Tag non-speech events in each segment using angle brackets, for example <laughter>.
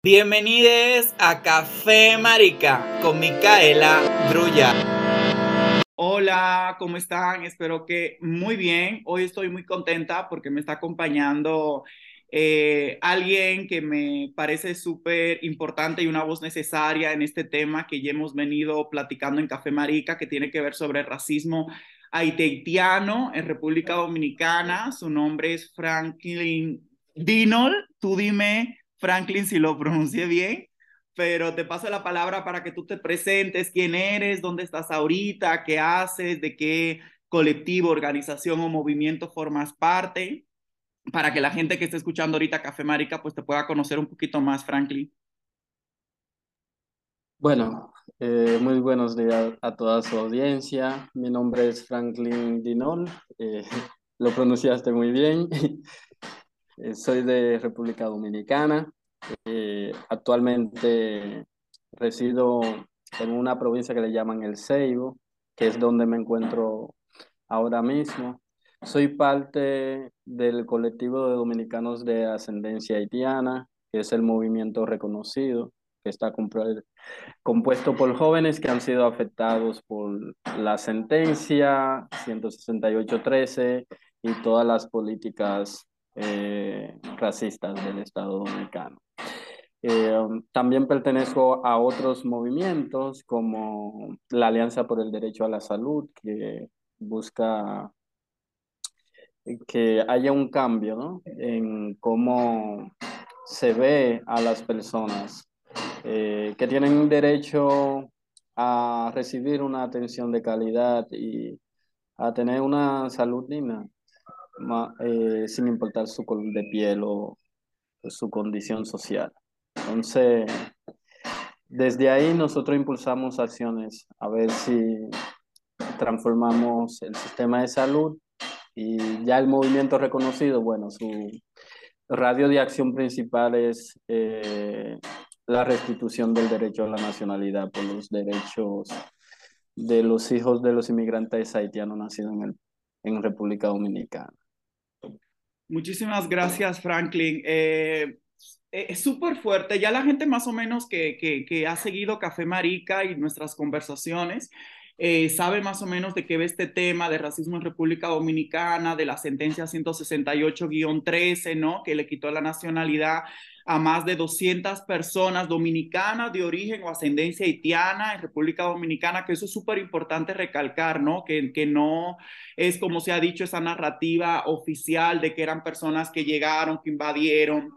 Bienvenidos a Café Marica con Micaela Druya. Hola, ¿cómo están? Espero que muy bien. Hoy estoy muy contenta porque me está acompañando eh, alguien que me parece súper importante y una voz necesaria en este tema que ya hemos venido platicando en Café Marica, que tiene que ver sobre el racismo haitiano en República Dominicana. Su nombre es Franklin Dinol. Tú dime Franklin, si lo pronuncié bien, pero te paso la palabra para que tú te presentes, quién eres, dónde estás ahorita, qué haces, de qué colectivo, organización o movimiento formas parte, para que la gente que esté escuchando ahorita Café Marica pues te pueda conocer un poquito más, Franklin. Bueno, eh, muy buenos días a toda su audiencia. Mi nombre es Franklin Dinol, eh, <laughs> lo pronunciaste muy bien. Eh, soy de República Dominicana. Eh, actualmente resido en una provincia que le llaman El Ceibo, que es donde me encuentro ahora mismo. Soy parte del colectivo de dominicanos de ascendencia haitiana, que es el movimiento reconocido, que está compuesto por jóvenes que han sido afectados por la sentencia 168.13 y todas las políticas eh, racistas del Estado Dominicano. Eh, también pertenezco a otros movimientos como la Alianza por el Derecho a la Salud, que busca que haya un cambio ¿no? en cómo se ve a las personas eh, que tienen derecho a recibir una atención de calidad y a tener una salud digna. Eh, sin importar su color de piel o su condición social. Entonces, desde ahí nosotros impulsamos acciones a ver si transformamos el sistema de salud y ya el movimiento reconocido, bueno, su radio de acción principal es eh, la restitución del derecho a la nacionalidad por los derechos de los hijos de los inmigrantes haitianos nacidos en, el, en República Dominicana. Muchísimas gracias, Franklin. Eh, eh, es súper fuerte. Ya la gente más o menos que, que, que, ha seguido Café Marica y nuestras conversaciones eh, sabe más o menos de qué ve este tema de racismo en República Dominicana, de la sentencia 168-13, ¿no? Que le quitó la nacionalidad a más de 200 personas dominicanas de origen o ascendencia haitiana en República Dominicana, que eso es súper importante recalcar, ¿no? Que, que no es como se ha dicho esa narrativa oficial de que eran personas que llegaron, que invadieron,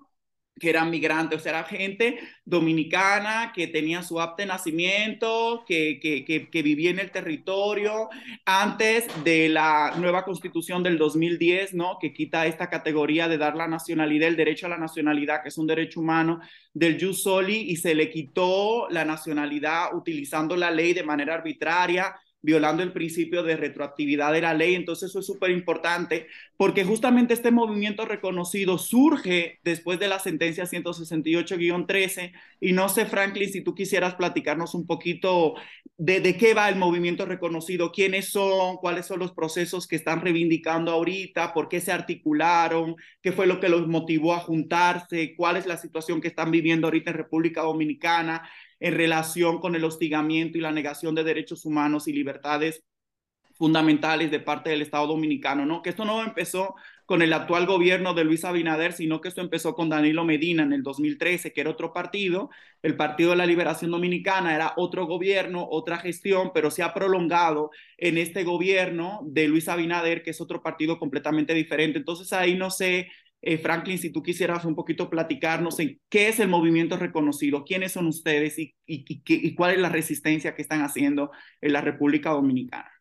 que eran migrantes, o sea, era gente dominicana que tenía su apte nacimiento, que, que, que, que, vivía en el territorio antes de la nueva constitución del 2010, ¿no? Que quita esta categoría de dar la nacionalidad, el derecho a la nacionalidad, que es un derecho humano del jus soli, y se le quitó la nacionalidad utilizando la ley de manera arbitraria violando el principio de retroactividad de la ley. Entonces eso es súper importante porque justamente este movimiento reconocido surge después de la sentencia 168-13 y no sé, Franklin, si tú quisieras platicarnos un poquito de, qué va el movimiento reconocido, quiénes son, cuáles son los procesos que están reivindicando ahorita, por qué se articularon, qué fue lo que los motivó a juntarse, cuál es la situación que están viviendo ahorita en República Dominicana en relación con el hostigamiento y la negación de derechos humanos y libertades fundamentales de parte del Estado dominicano, ¿no? Que esto no empezó con el actual gobierno de Luis Abinader, sino que esto empezó con Danilo Medina en el 2013, que era otro partido, el Partido de la Liberación Dominicana era otro gobierno, otra gestión, pero se ha prolongado en este gobierno de Luis Abinader, que es otro partido completamente diferente. Entonces ahí no sé eh, Franklin, si tú quisieras un poquito platicarnos en qué es el movimiento reconocido, quiénes son ustedes y, y, cuál es la resistencia que están haciendo en la República Dominicana.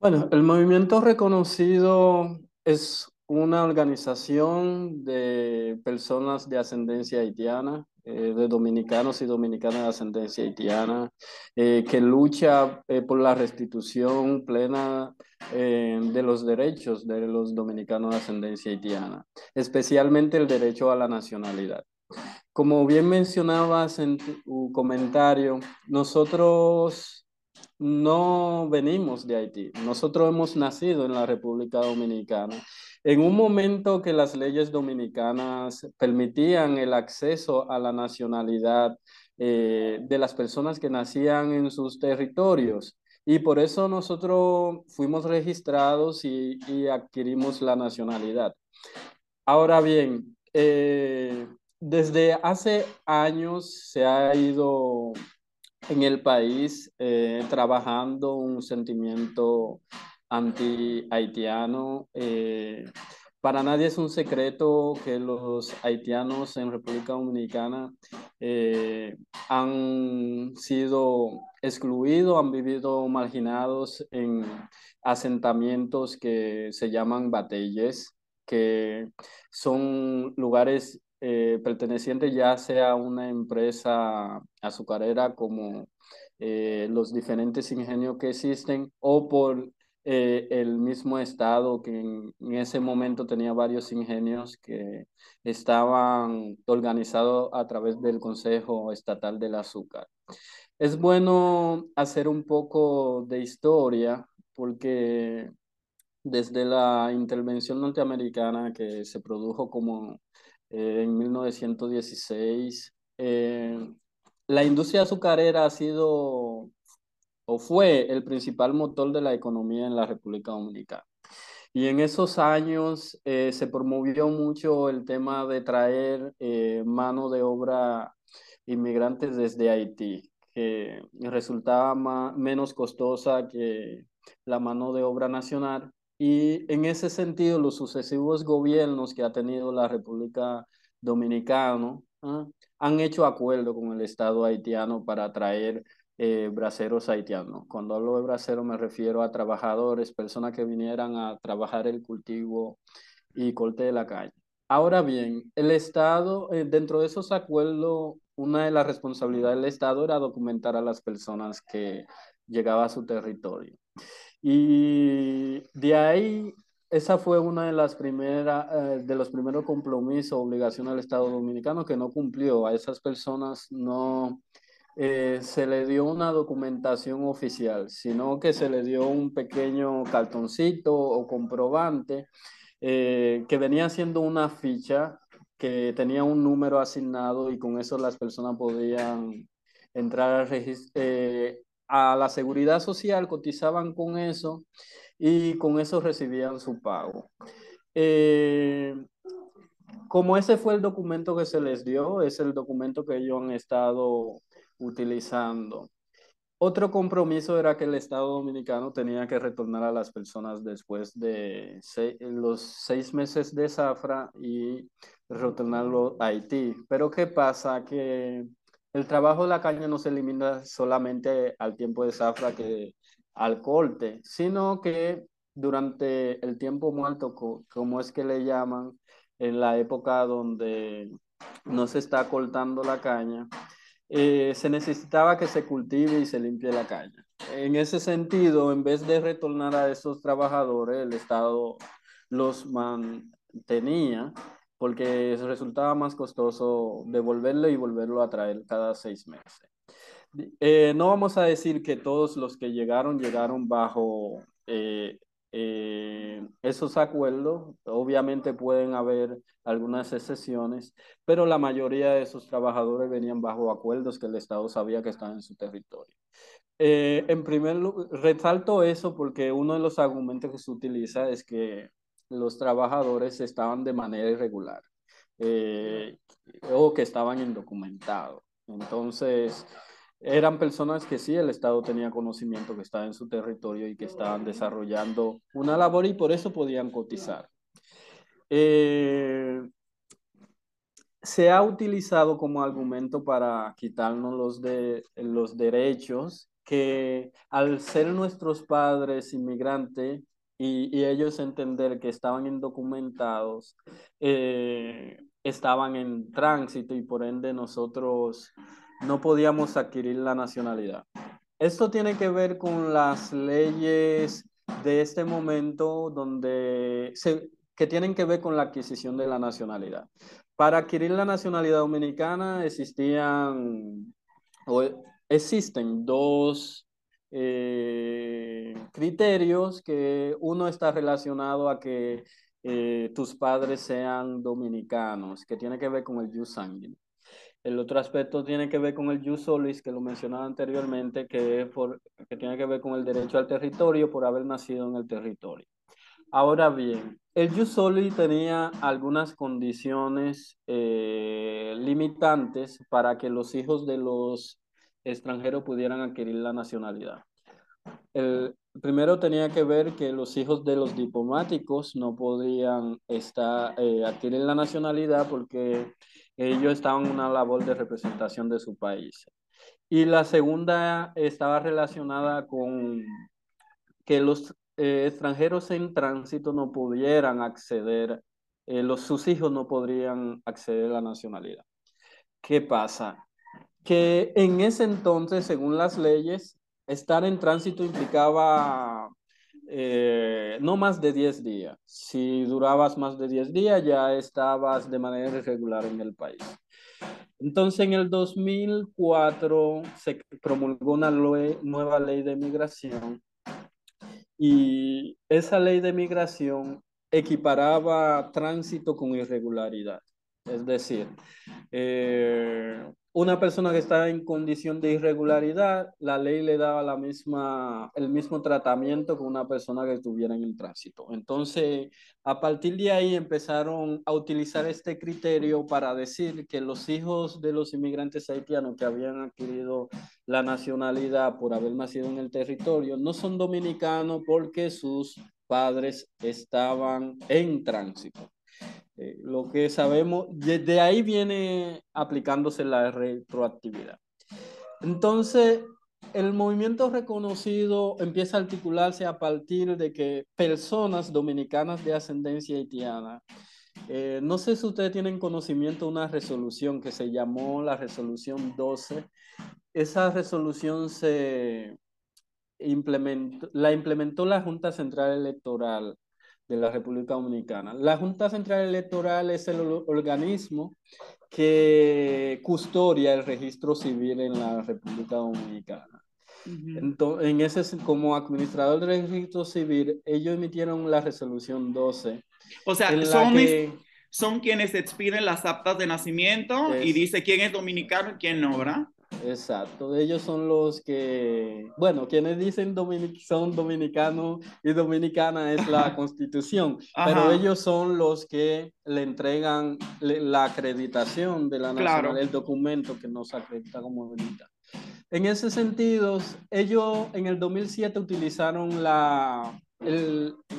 Bueno, el movimiento reconocido es una organización de personas de ascendencia haitiana eh, de dominicanos y dominicanas de ascendencia haitiana, eh, que lucha eh, por la restitución plena de los derechos de los dominicanos de ascendencia haitiana, especialmente el derecho a la nacionalidad. Como bien mencionabas en tu comentario, nosotros no venimos de Haití. Nosotros hemos nacido en la República Dominicana. En un momento que las leyes dominicanas permitían el acceso a la nacionalidad eh, de las personas que nacían en sus territorios. Y por eso nosotros fuimos registrados y, adquirimos la nacionalidad. Ahora bien, eh, desde hace años se ha ido en el país eh, trabajando un sentimiento anti-haitiano. Eh, para nadie es un secreto que los haitianos en República Dominicana eh, han sido excluidos, han vivido marginados en asentamientos que se llaman batelles, que son lugares eh, pertenecientes ya sea a una empresa azucarera como eh, los diferentes ingenios que existen o por eh, el mismo Estado que en, ese momento tenía varios ingenios que estaban organizados a través del Consejo Estatal del Azúcar. Es bueno hacer un poco de historia porque desde la intervención norteamericana que se produjo como eh, en 1916, eh, la industria azucarera ha sido o fue el principal motor de la economía en la República Dominicana. Y en esos años eh, se promovió mucho el tema de traer eh, mano de obra inmigrantes desde Haití, que resultaba menos costosa que la mano de obra nacional. Y en ese sentido, los sucesivos gobiernos que ha tenido la República Dominicana ¿ah? han hecho acuerdo con el Estado haitiano para traer eh, braceros haitianos. Cuando hablo de bracero me refiero a trabajadores, personas que vinieran a trabajar el cultivo y corte de la calle. Ahora bien, el Estado, eh, dentro de esos acuerdos, una de las responsabilidades del Estado era documentar a las personas que llegaban a su territorio. Y de ahí, esa fue una de las primeras, eh, de los primeros compromisos, obligaciones del Estado Dominicano que no cumplió. A esas personas no eh, se le dio una documentación oficial, sino que se le dio un pequeño cartoncito o comprobante eh, que venía siendo una ficha que tenía un número asignado y con eso las personas podían entrar eh, a la seguridad social, cotizaban con eso y con eso recibían su pago. como ese fue el documento que se les dio, es el documento que ellos han estado utilizando. Otro compromiso era que el Estado Dominicano tenía que retornar a las personas después de los seis meses de zafra y retornarlo a Haití. Pero ¿qué pasa? Que el trabajo de la caña no se elimina solamente al tiempo de zafra que al corte, sino que durante el tiempo muerto, como es que le llaman, en la época donde no se está cortando la caña, eh, se necesitaba que se cultive y se limpie la caña. En ese sentido, en vez de retornar a esos trabajadores, el Estado los mantenía porque resultaba más costoso devolverlo y volverlo a traer cada seis meses. Eh, no vamos a decir que todos los que llegaron llegaron bajo eh, eh, esos acuerdos. Obviamente pueden haber algunas excepciones, pero la mayoría de esos trabajadores venían bajo acuerdos que el Estado sabía que estaban en su territorio. Eh, en primer lugar, resalto eso porque uno de los argumentos que se utiliza es que los trabajadores estaban de manera irregular eh, o que estaban indocumentados. Entonces, eran personas que sí, el Estado tenía conocimiento que estaba en su territorio y que estaban desarrollando una labor y por eso podían cotizar. Eh, se ha utilizado como argumento para quitarnos los, de, los derechos que al ser nuestros padres inmigrantes y, ellos entender que estaban indocumentados, eh, estaban en tránsito y por ende nosotros no podíamos adquirir la nacionalidad. Esto tiene que ver con las leyes de este momento donde se, que tienen que ver con la adquisición de la nacionalidad. Para adquirir la nacionalidad dominicana existían o existen dos eh, criterios que uno está relacionado a que eh, tus padres sean dominicanos, que tiene que ver con el jus sanguíneo. El otro aspecto tiene que ver con el jus solis, que lo mencionaba anteriormente, que, por, que tiene que ver con el derecho al territorio por haber nacido en el territorio. Ahora bien, el jus soli tenía algunas condiciones eh, limitantes para que los hijos de los extranjeros pudieran adquirir la nacionalidad. El primero tenía que ver que los hijos de los diplomáticos no podían estar, eh, adquirir la nacionalidad porque ellos estaban en una labor de representación de su país. Y la segunda estaba relacionada con que los eh, extranjeros en tránsito no pudieran acceder, eh, los, sus hijos no podrían acceder a la nacionalidad. ¿Qué pasa? Que en ese entonces, según las leyes, estar en tránsito implicaba eh, no más de 10 días. Si durabas más de 10 días, ya estabas de manera irregular en el país. Entonces, en el 2004 se promulgó una nueva ley de migración y esa ley de migración equiparaba tránsito con irregularidad. Es decir, eh, una persona que está en condición de irregularidad, la ley le daba la misma, el mismo tratamiento que una persona que estuviera en el tránsito. Entonces, a partir de ahí empezaron a utilizar este criterio para decir que los hijos de los inmigrantes haitianos que habían adquirido la nacionalidad por haber nacido en el territorio no son dominicanos porque sus padres estaban en tránsito. Eh, lo que sabemos, desde ahí viene aplicándose la retroactividad. Entonces, el movimiento reconocido empieza a articularse a partir de que personas dominicanas de ascendencia haitiana, eh, no sé si ustedes tienen conocimiento de una resolución que se llamó la resolución 12. Esa resolución se implementó, la implementó la Junta Central Electoral de la República Dominicana. La Junta Central Electoral es el organismo que custodia el registro civil en la República Dominicana. Entonces, en ese, como administrador del registro civil, ellos emitieron la resolución 12. O sea, son, son quienes expiden las actas de nacimiento y dice quién es dominicano y quién no, ¿verdad? Exacto, ellos son los que, bueno, quienes dicen son dominicanos y dominicana es la <laughs> constitución, pero ellos son los que le entregan la acreditación de la nacionalidad, el documento que nos acredita como dominicano. En ese sentido, ellos en el 2007 utilizaron la,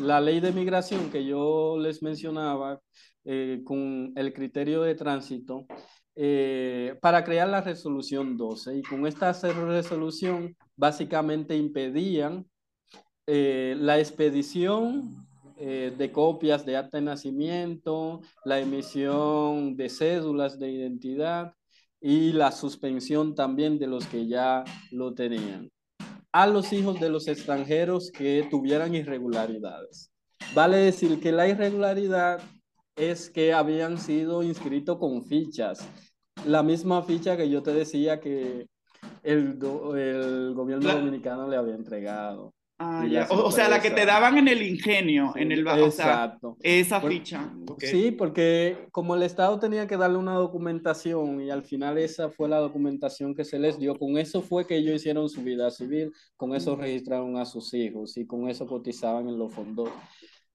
la ley de migración que yo les mencionaba eh, con el criterio de tránsito eh, para crear la resolución 12. Y con esta resolución básicamente impedían eh, la expedición eh, de copias de acta de nacimiento, la emisión de cédulas de identidad y la suspensión también de los que ya lo tenían a los hijos de los extranjeros que tuvieran irregularidades. Vale decir que la irregularidad es que habían sido inscritos con fichas la misma ficha que yo te decía que el, el gobierno dominicano le había entregado. Ah, o, sea, la que te daban en el ingenio, en el Exacto. esa ficha. Sí, porque como el Estado tenía que darle una documentación y al final esa fue la documentación que se les dio, con eso fue que ellos hicieron su vida civil, con eso registraron a sus hijos y con eso cotizaban en los fondos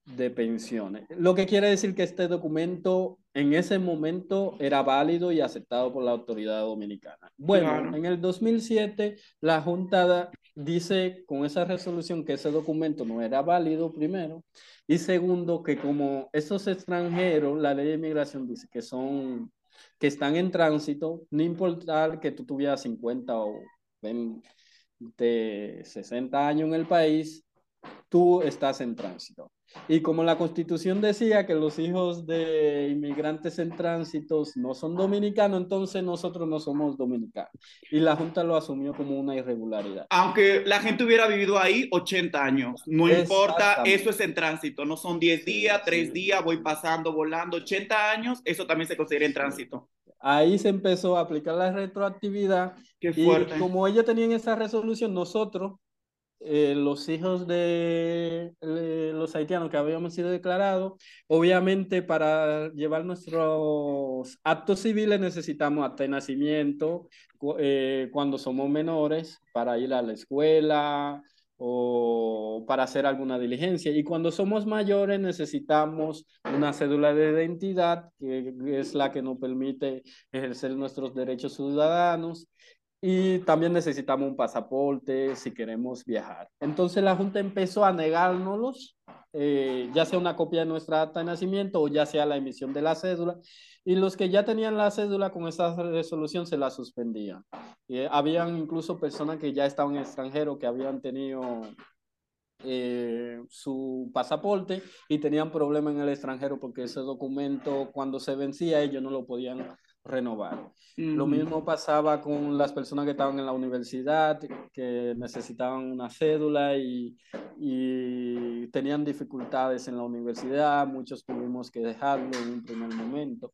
de pensiones. Lo que quiere decir que este documento en ese momento era válido y aceptado por la autoridad dominicana. Bueno, en el 2007 la Junta dice con esa resolución que ese documento no era válido primero y segundo que como esos extranjeros, la ley de inmigración dice que son que están en tránsito, no importa que tú tuvieras 50 o 20, 60 años en el país, tú estás en tránsito. Y como la constitución decía que los hijos de inmigrantes en tránsito no son dominicanos, entonces nosotros no somos dominicanos. Y la Junta lo asumió como una irregularidad. Aunque la gente hubiera vivido ahí 80 años, no importa, eso es en tránsito, no son 10 días, 3 días, voy pasando, volando, 80 años, eso también se considera en tránsito. Ahí se empezó a aplicar la retroactividad. Qué fuerte. Y como ellos tenían esa resolución, nosotros eh, los hijos de los haitianos que habíamos sido declarados, obviamente para llevar nuestros actos civiles necesitamos de nacimiento eh, cuando somos menores para ir a la escuela o para hacer alguna diligencia. Y cuando somos mayores necesitamos una cédula de identidad, que es la que nos permite ejercer nuestros derechos ciudadanos y también necesitamos un pasaporte si queremos viajar. Entonces la Junta empezó a negárnoslos, eh, ya sea una copia de nuestra acta de nacimiento o ya sea la emisión de la cédula, y los que ya tenían la cédula con esa resolución se la suspendían. Eh, habían incluso personas que ya estaban en extranjero, que habían tenido eh, su pasaporte y tenían problema en el extranjero porque ese documento cuando se vencía ellos no lo podían renovar. Lo mismo pasaba con las personas que estaban en la universidad, que necesitaban una cédula y, y tenían dificultades en la universidad. Muchos tuvimos que dejarlo en un primer momento.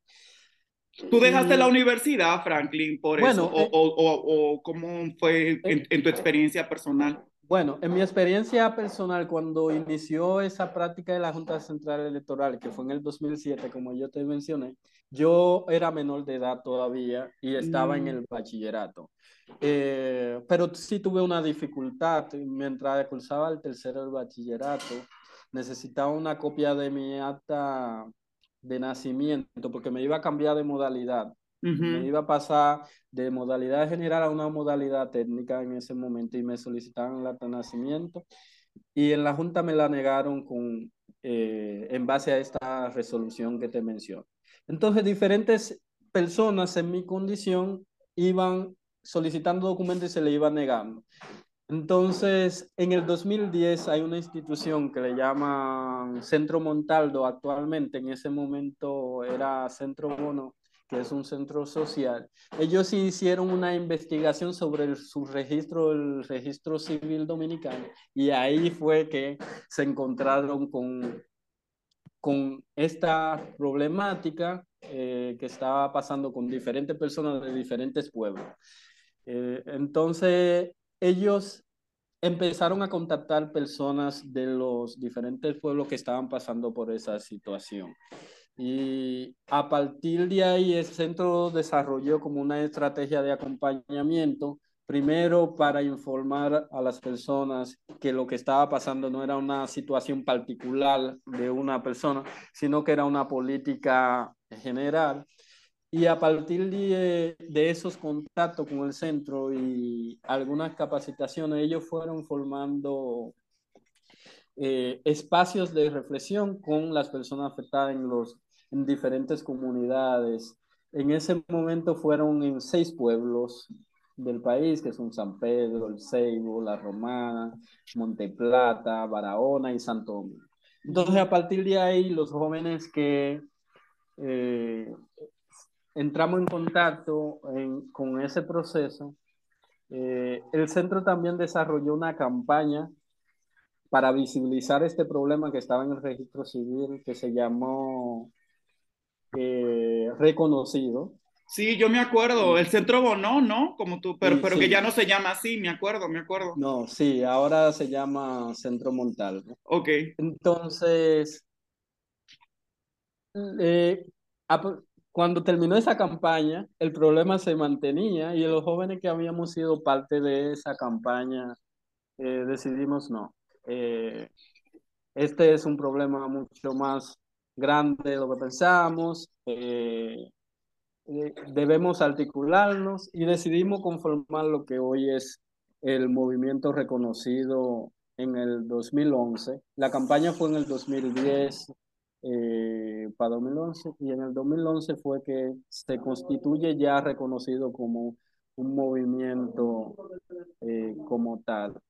¿Tú dejaste la universidad, Franklin, por eso? ¿O, eh, o, o, o, cómo fue en, eh, en, tu experiencia personal? Bueno, en mi experiencia personal, cuando inició esa práctica de la Junta Central Electoral, que fue en el 2007, como yo te mencioné, yo era menor de edad todavía y estaba en mm. el bachillerato. Eh, pero sí tuve una dificultad mientras cursaba el tercero del bachillerato. Necesitaba una copia de mi acta de nacimiento porque me iba a cambiar de modalidad. Me iba a pasar de modalidad general a una modalidad técnica en ese momento y me solicitaban el de nacimiento y en la Junta me la negaron con, eh, en base a esta resolución que te menciono. Entonces, diferentes personas en mi condición iban solicitando documentos y se le iban negando. Entonces, en el 2010 hay una institución que le llaman Centro Montaldo actualmente, en ese momento era Centro Bono, que es un centro social, ellos hicieron una investigación sobre su registro, el registro civil dominicano, y ahí fue que se encontraron con, con esta problemática eh, que estaba pasando con diferentes personas de diferentes pueblos. Eh, entonces, ellos empezaron a contactar personas de los diferentes pueblos que estaban pasando por esa situación. Y a partir de ahí, el centro desarrolló como una estrategia de acompañamiento, primero para informar a las personas que lo que estaba pasando no era una situación particular de una persona, sino que era una política general. Y a partir de, de, esos contactos con el centro y algunas capacitaciones, ellos fueron formando eh, espacios de reflexión con las personas afectadas en los en diferentes comunidades. En ese momento fueron en seis pueblos del país, que son San Pedro, El Ceibo, La Romana, Monteplata, Barahona y Santo Domingo. Entonces, a partir de ahí, los jóvenes que eh, entramos en contacto con ese proceso, eh, el centro también desarrolló una campaña para visibilizar este problema que estaba en el registro civil, que se llamó eh, reconocido. Sí, yo me acuerdo, el Centro Bono, ¿no? Como tú, pero, pero que ya no se llama así, me acuerdo, me acuerdo. No, sí, ahora se llama Centro Montalvo. Ok. Entonces, eh, cuando terminó esa campaña, el problema se mantenía y los jóvenes que habíamos sido parte de esa campaña eh, decidimos no. Este es un problema mucho más grande de lo que pensamos, eh, eh, debemos articularnos y decidimos conformar lo que hoy es el movimiento reconocido en el 2011. La campaña fue en el 2010 eh, para 2011 y en el 2011 fue que se constituye ya reconocido como un movimiento como tal.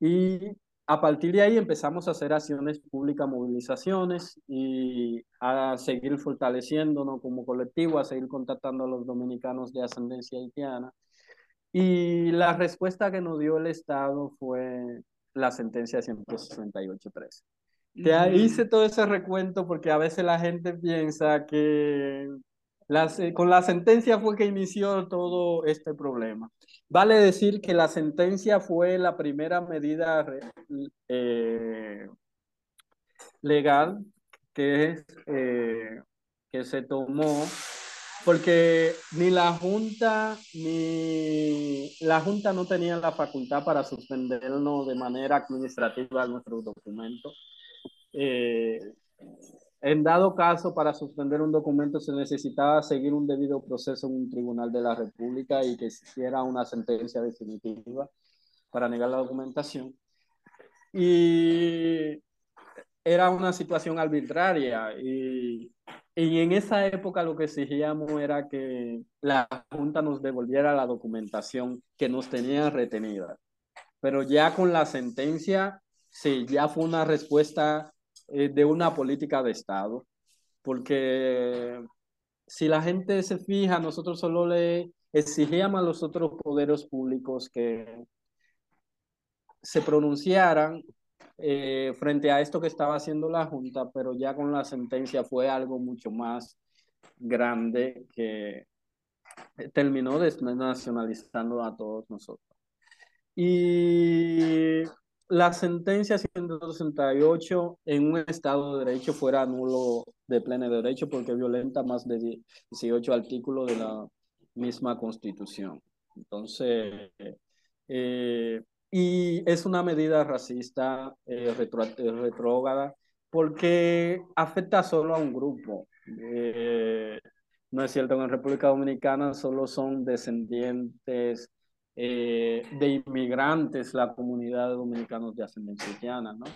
Y a partir de ahí empezamos a hacer acciones públicas, movilizaciones y a seguir fortaleciéndonos como colectivo, a seguir contactando a los dominicanos de ascendencia haitiana. Y la respuesta que nos dio el Estado fue la sentencia 168.3. Te hice todo ese recuento porque a veces la gente piensa que con la sentencia fue que inició todo este problema. Vale decir que la sentencia fue la primera medida eh, legal que, eh, que se tomó porque ni la Junta ni la Junta no tenía la facultad para suspendernos de manera administrativa nuestro documento. Eh, en dado caso, para suspender un documento se necesitaba seguir un debido proceso en un tribunal de la República y que existiera una sentencia definitiva para negar la documentación. Y era una situación arbitraria y, y en esa época lo que exigíamos era que la Junta nos devolviera la documentación que nos tenía retenida. Pero ya con la sentencia, sí, ya fue una respuesta eh, de una política de Estado, porque si la gente se fija, nosotros solo le exigíamos a los otros poderes públicos que se pronunciaran eh, frente a esto que estaba haciendo la Junta, pero ya con la sentencia fue algo mucho más grande que terminó desnacionalizando a todos nosotros. Y la sentencia 168 en un Estado de Derecho fuera nulo de pleno derecho porque violenta más de 18 artículos de la misma Constitución. Entonces, eh, y es una medida racista, eh, retrógrada, porque afecta solo a un grupo. Eh, no es cierto, en República Dominicana solo son descendientes eh, de inmigrantes la comunidad de dominicanos de ascendencia haitiana, ¿no?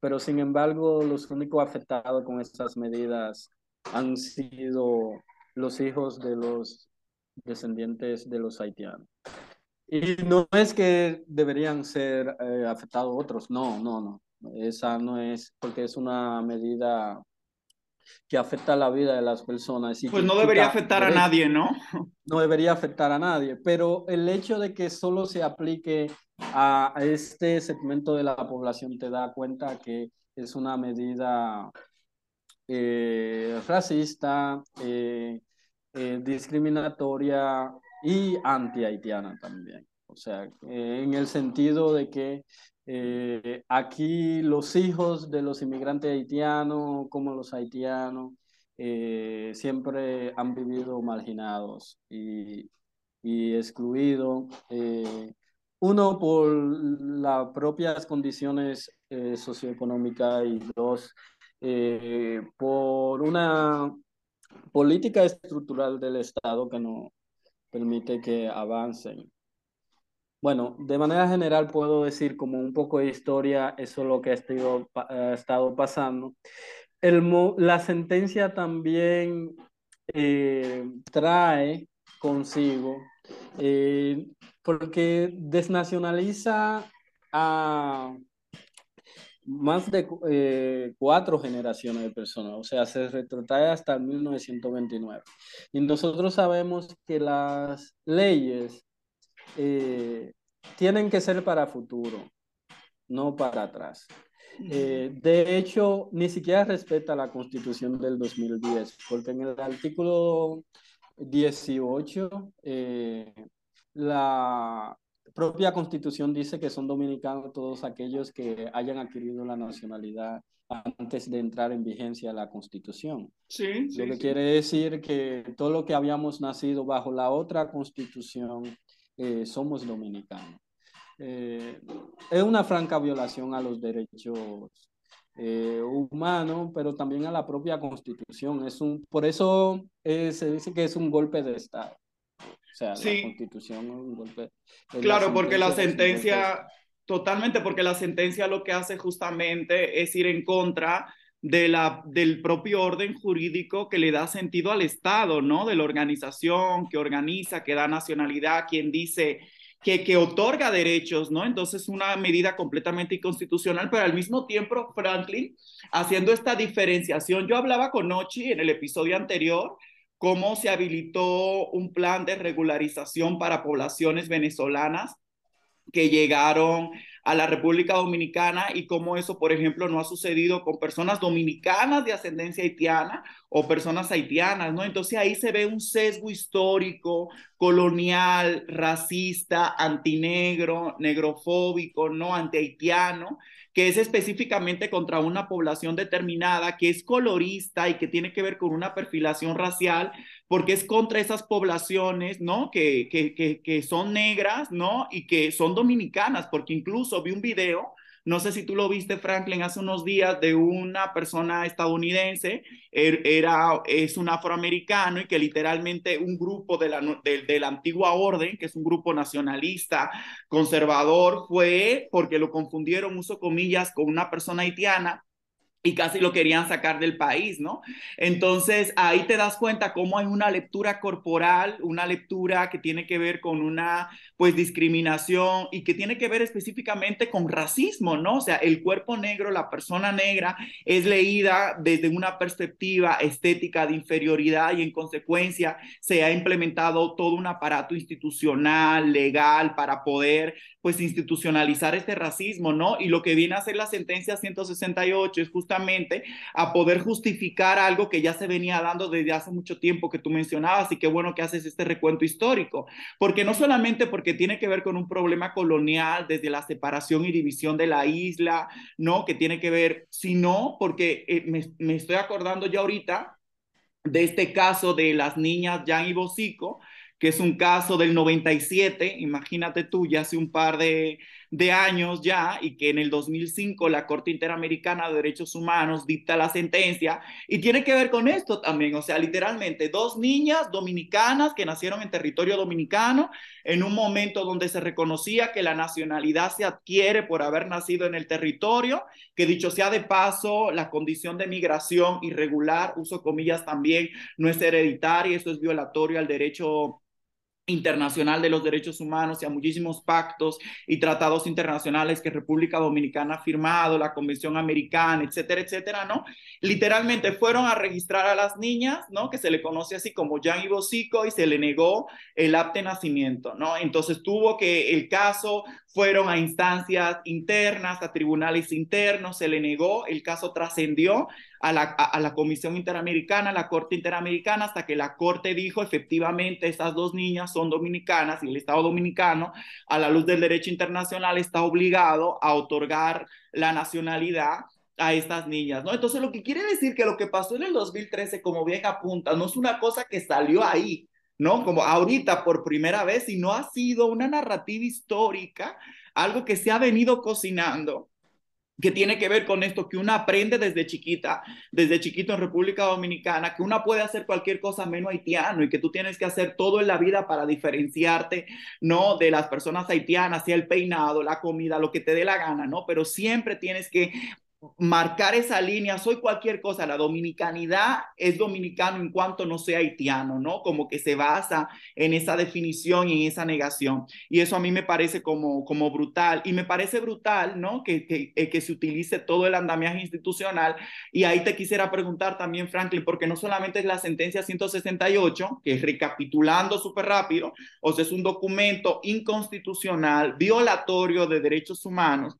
Pero sin embargo, los únicos afectados con estas medidas han sido los hijos de los descendientes de los haitianos. Y no es que deberían ser eh, afectados otros, no, no, no. Esa no es, porque es una medida que afecta la vida de las personas. Y pues no debería afectar a nadie, ¿no? No debería afectar a nadie, pero el hecho de que solo se aplique a este segmento de la población te da cuenta que es una medida eh, racista, eh, eh, discriminatoria y anti-haitiana también. O sea, en el sentido de que eh, aquí los hijos de los inmigrantes haitianos, como los haitianos, eh, siempre han vivido marginados y, y excluidos. Eh, uno, por las propias condiciones socioeconómicas y dos, por una política estructural del Estado que no permite que avancen bueno, de manera general puedo decir como un poco de historia, eso es lo que ha estado, pasando. La sentencia también eh, trae consigo, eh, porque desnacionaliza a más de eh, cuatro generaciones de personas, o sea, se retrotrae hasta 1929. Y nosotros sabemos que las leyes eh, tienen que ser para futuro, no para atrás. Eh, de hecho, ni siquiera respeta la constitución del 2010, porque en el artículo 18, eh, la propia constitución dice que son dominicanos todos aquellos que hayan adquirido la nacionalidad antes de entrar en vigencia la constitución. Sí, lo que quiere decir que todo lo que habíamos nacido bajo la otra constitución eh, somos dominicanos. Eh, es una franca violación a los derechos eh, humanos, pero también a la propia constitución. Es un, por eso se dice que es un golpe de Estado. O sea, la constitución es un golpe. Claro, porque la sentencia, totalmente, porque la sentencia lo que hace justamente es ir en contra de la, del propio orden jurídico que le da sentido al Estado, ¿no? De la organización que organiza, que da nacionalidad, quien dice que, que otorga derechos, ¿no? Entonces, una medida completamente inconstitucional, pero al mismo tiempo, Franklin, haciendo esta diferenciación, yo hablaba con Ochi en el episodio anterior, cómo se habilitó un plan de regularización para poblaciones venezolanas que llegaron a la República Dominicana y cómo eso, por ejemplo, no ha sucedido con personas dominicanas de ascendencia haitiana o personas haitianas, ¿no? Entonces ahí se ve un sesgo histórico, colonial, racista, antinegro, negrofóbico, ¿no? Antihaitiano, que es específicamente contra una población determinada, que es colorista y que tiene que ver con una perfilación racial, porque es contra esas poblaciones, ¿no? Que, que, que, que son negras, ¿no? Y que son dominicanas, porque incluso vi un video no sé si tú lo viste, Franklin, hace unos días de una persona estadounidense, er, era, es un afroamericano y que literalmente un grupo de la, de, de la antigua orden, que es un grupo nacionalista, conservador, fue porque lo confundieron, uso comillas, con una persona haitiana y casi lo querían sacar del país, ¿no? Entonces ahí te das cuenta cómo hay una lectura corporal, una lectura que tiene que ver con una, pues, discriminación y que tiene que ver específicamente con racismo, ¿no? O sea, el cuerpo negro, la persona negra es leída desde una perspectiva estética de inferioridad y en consecuencia se ha implementado todo un aparato institucional, legal, para poder, pues, institucionalizar este racismo, ¿no? Y lo que viene a ser la sentencia 168 es justamente a poder justificar algo que ya se venía dando desde hace mucho tiempo que tú mencionabas y qué bueno que haces este recuento histórico, porque no solamente porque tiene que ver con un problema colonial desde la separación y división de la isla, ¿no? Que tiene que ver, sino porque eh, me, estoy acordando ya ahorita de este caso de las niñas Jan y Bosico, que es un caso del 97, imagínate tú, ya hace un par de, de años ya y que en el 2005 la Corte Interamericana de Derechos Humanos dicta la sentencia y tiene que ver con esto también, o sea, literalmente dos niñas dominicanas que nacieron en territorio dominicano en un momento donde se reconocía que la nacionalidad se adquiere por haber nacido en el territorio, que dicho sea de paso, la condición de migración irregular, uso comillas también, no es hereditaria, eso es violatorio al derecho internacional de los derechos humanos y a muchísimos pactos y tratados internacionales que República Dominicana ha firmado, la Convención Americana, etcétera, etcétera, ¿no? Literalmente fueron a registrar a las niñas, ¿no? Que se le conoce así como Jan y Bosico y se le negó el acta de nacimiento, ¿no? Entonces tuvo que el caso fueron a instancias internas, a tribunales internos, se le negó, el caso trascendió a la, a, la, Comisión Interamericana, a la Corte Interamericana, hasta que la Corte dijo efectivamente estas dos niñas son dominicanas y el Estado dominicano, a la luz del derecho internacional, está obligado a otorgar la nacionalidad a estas niñas, ¿no? Entonces, lo que quiere decir que lo que pasó en el 2013, como bien apunta, no es una cosa que salió ahí, ¿no? Como ahorita por primera vez, y no ha sido una narrativa histórica, algo que se ha venido cocinando que tiene que ver con esto, que una aprende desde chiquita, desde chiquito en República Dominicana, que una puede hacer cualquier cosa menos haitiano y que tú tienes que hacer todo en la vida para diferenciarte, ¿no? De las personas haitianas, sea el peinado, la comida, lo que te dé la gana, ¿no? Pero siempre tienes que marcar esa línea, soy cualquier cosa, la dominicanidad es dominicano en cuanto no sea haitiano, ¿no? Como que se basa en esa definición y en esa negación. Y eso a mí me parece como, como brutal. Y me parece brutal, ¿no? Que, que, eh, que se utilice todo el andamiaje institucional. Y ahí te quisiera preguntar también, Franklin, porque no solamente es la sentencia 168, que es recapitulando súper rápido, o sea, es un documento inconstitucional, violatorio de derechos humanos,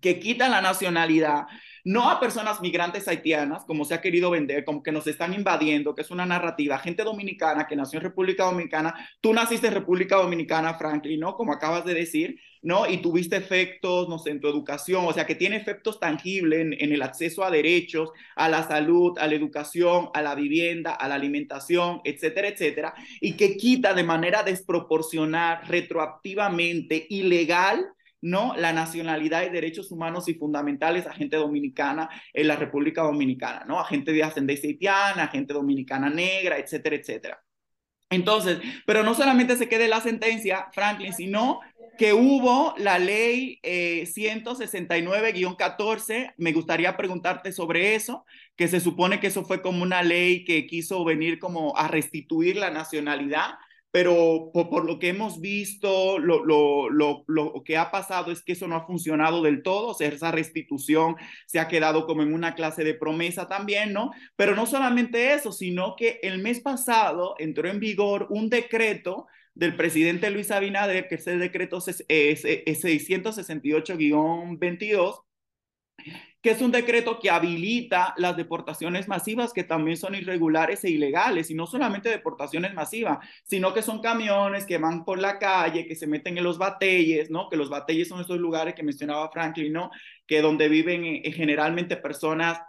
que quita la nacionalidad, no a personas migrantes haitianas, como se ha querido vender, como que nos están invadiendo, que es una narrativa, gente dominicana que nació en República Dominicana, tú naciste en República Dominicana, Franklin, ¿no? Como acabas de decir, ¿no? Y tuviste efectos, no sé, en tu educación, o sea, que tiene efectos tangibles en, en el acceso a derechos, a la salud, a la educación, a la vivienda, a la alimentación, etcétera, etcétera, y que quita de manera desproporcional, retroactivamente, ilegal, no la nacionalidad y derechos humanos y fundamentales a gente dominicana en la República Dominicana, ¿no? A gente de ascendencia haitiana, a gente dominicana negra, etcétera, etcétera. Entonces, pero no solamente se quede la sentencia, Franklin, sino que hubo la ley eh, 169-14. Me gustaría preguntarte sobre eso, que se supone que eso fue como una ley que quiso venir como a restituir la nacionalidad pero por, lo que hemos visto, lo, lo, lo, lo, que ha pasado es que eso no ha funcionado del todo, o sea, esa restitución se ha quedado como en una clase de promesa también, ¿no? Pero no solamente eso, sino que el mes pasado entró en vigor un decreto del presidente Luis Abinader, que es el decreto 668-22, es un decreto que habilita las deportaciones masivas que también son irregulares e ilegales, y no solamente deportaciones masivas, sino que son camiones que van por la calle, que se meten en los batelles, ¿no? Que los batelles son esos lugares que mencionaba Franklin, ¿no? Que donde viven eh, generalmente personas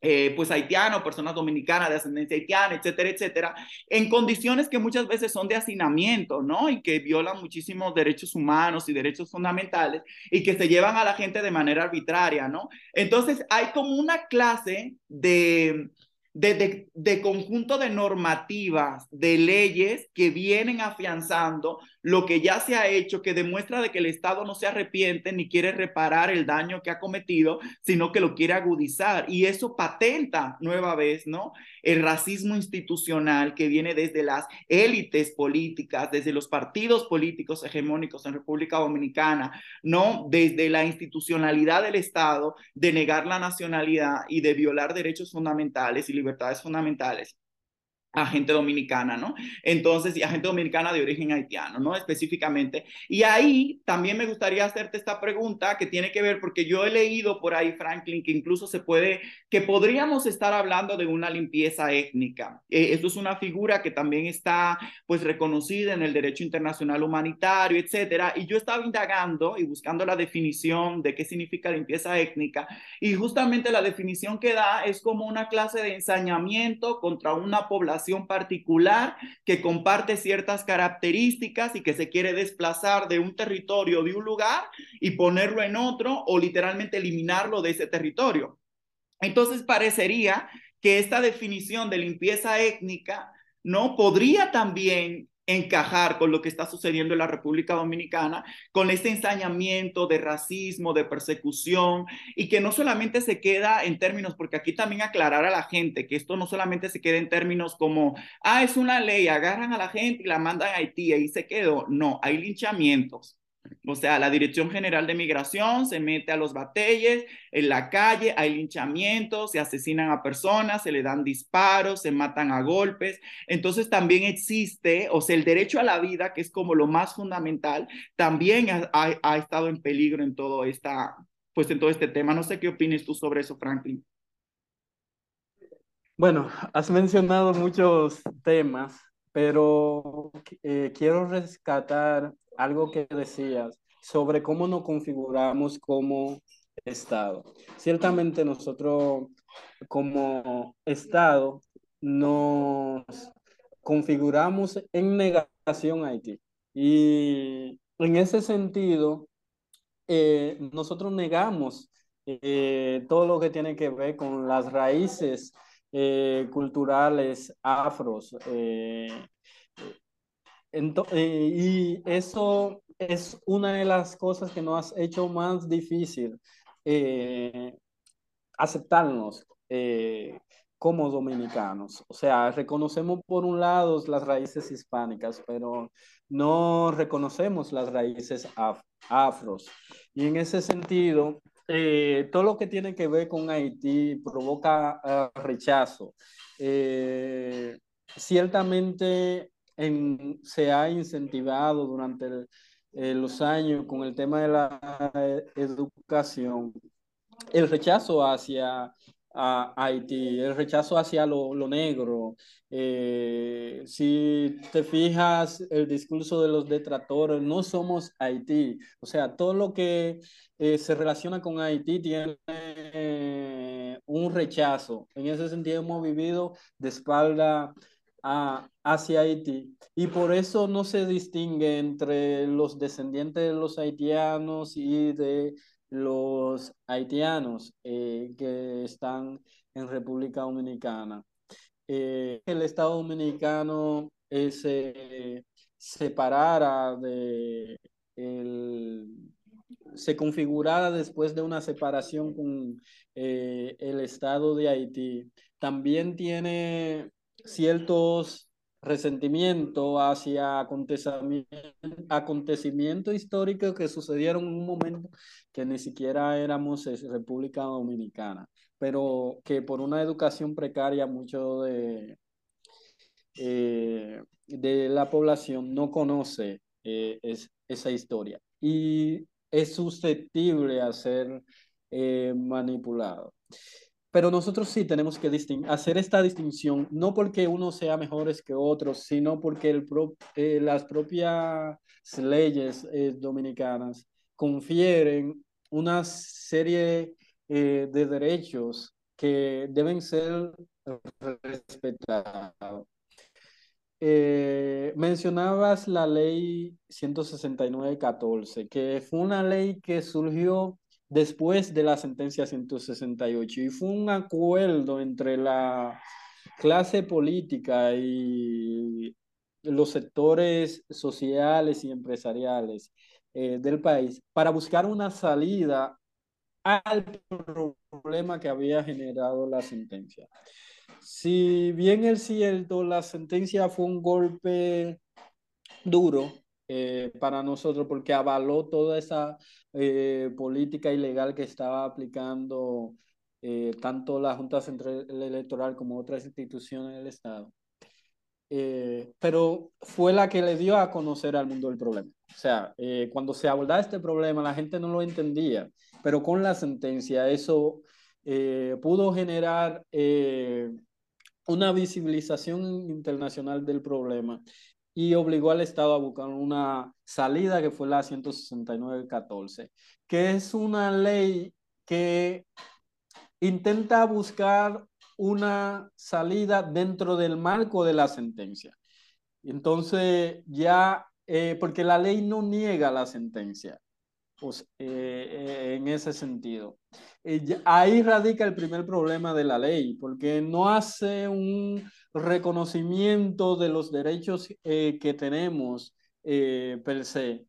eh, pues haitiano, personas dominicanas de ascendencia haitiana, etcétera, etcétera, en condiciones que muchas veces son de hacinamiento, ¿no? Y que violan muchísimos derechos humanos y derechos fundamentales y que se llevan a la gente de manera arbitraria, ¿no? Entonces hay como una clase de, de, de, conjunto de normativas, de leyes que vienen afianzando lo que ya se ha hecho, que demuestra de que el Estado no se arrepiente ni quiere reparar el daño que ha cometido, sino que lo quiere agudizar. Y eso patenta nueva vez, ¿no? El racismo institucional que viene desde las élites políticas, desde los partidos políticos hegemónicos en República Dominicana, ¿no? Desde la institucionalidad del Estado de negar la nacionalidad y de violar derechos fundamentales y libertades fundamentales a gente dominicana, ¿no? Entonces, y a gente dominicana de origen haitiano, ¿no? Específicamente. Y ahí también me gustaría hacerte esta pregunta que tiene que ver, porque yo he leído por ahí, Franklin, que incluso se puede, que podríamos estar hablando de una limpieza étnica. Eh, esto es una figura que también está, pues, reconocida en el derecho internacional humanitario, etcétera. Y yo estaba indagando y buscando la definición de qué significa limpieza étnica. Y justamente la definición que da es como una clase de ensañamiento contra una población particular que comparte ciertas características y que se quiere desplazar de un territorio, de un lugar y ponerlo en otro o literalmente eliminarlo de ese territorio. Entonces parecería que esta definición de limpieza étnica no podría también encajar con lo que está sucediendo en la República Dominicana, con este ensañamiento de racismo, de persecución, y que no solamente se queda en términos, porque aquí también aclarar a la gente que esto no solamente se queda en términos como, ah, es una ley, agarran a la gente y la mandan a Haití, y se quedó. No, hay linchamientos o sea, la Dirección General de Migración se mete a los batalles, en la calle hay linchamientos, se asesinan a personas, se le dan disparos, se matan a golpes. Entonces también existe, o sea, el derecho a la vida, que es como lo más fundamental, también ha, estado en peligro en todo, esta, pues en todo este tema. No sé qué opinas tú sobre eso, Franklin. Bueno, has mencionado muchos temas, pero eh, quiero rescatar algo que decías sobre cómo nos configuramos como Estado. Ciertamente nosotros como Estado nos configuramos en negación a Haití. Y en ese sentido, eh, nosotros negamos eh, todo lo que tiene que ver con las raíces eh, culturales afros. Eh, y eso es una de las cosas que nos ha hecho más difícil eh, aceptarnos eh, como dominicanos. O sea, reconocemos por un lado las raíces hispánicas, pero no reconocemos las raíces afros. Y en ese sentido, todo lo que tiene que ver con Haití provoca rechazo. ciertamente se ha incentivado durante eh, los años con el tema de la eh, educación el rechazo hacia Haití, el rechazo hacia lo, negro. Eh, si te fijas, el discurso de los detractores, no somos Haití. O sea, todo lo que se relaciona con Haití tiene un rechazo. En ese sentido hemos vivido de espalda hacia Haití. Y por eso no se distingue entre los descendientes de los haitianos y de los haitianos eh, que están en República Dominicana. Eh, el Estado Dominicano eh, se separara de se configurara después de una separación con el Estado de Haití. También tiene ciertos resentimientos hacia acontecimientos históricos que sucedieron en un momento que ni siquiera éramos República Dominicana, pero que por una educación precaria muchos de de la población no conoce es, esa historia y es susceptible a ser manipulado. Pero nosotros sí tenemos que hacer esta distinción, no porque uno sea mejores que otros, sino porque eh, las propias leyes eh, dominicanas confieren una serie eh, de derechos que deben ser respetados. mencionabas la ley 169-14, que fue una ley que surgió después de la sentencia 168 y fue un acuerdo entre la clase política y los sectores sociales y empresariales eh, del país para buscar una salida al problema que había generado la sentencia. Si bien es cierto, la sentencia fue un golpe duro eh, para nosotros porque avaló toda esa eh, política ilegal que estaba aplicando eh, tanto la Junta Central Electoral como otras instituciones del Estado. pero fue la que le dio a conocer al mundo el problema. O sea, cuando se abordaba este problema, la gente no lo entendía, pero con la sentencia eso pudo generar una visibilización internacional del problema y obligó al Estado a buscar una salida que fue la 169-14, que es una ley que intenta buscar una salida dentro del marco de la sentencia. Entonces, ya, eh, porque la ley no niega la sentencia, pues, eh, en ese sentido. ahí radica el primer problema de la ley, porque no hace un reconocimiento de los derechos eh, que tenemos eh, per se.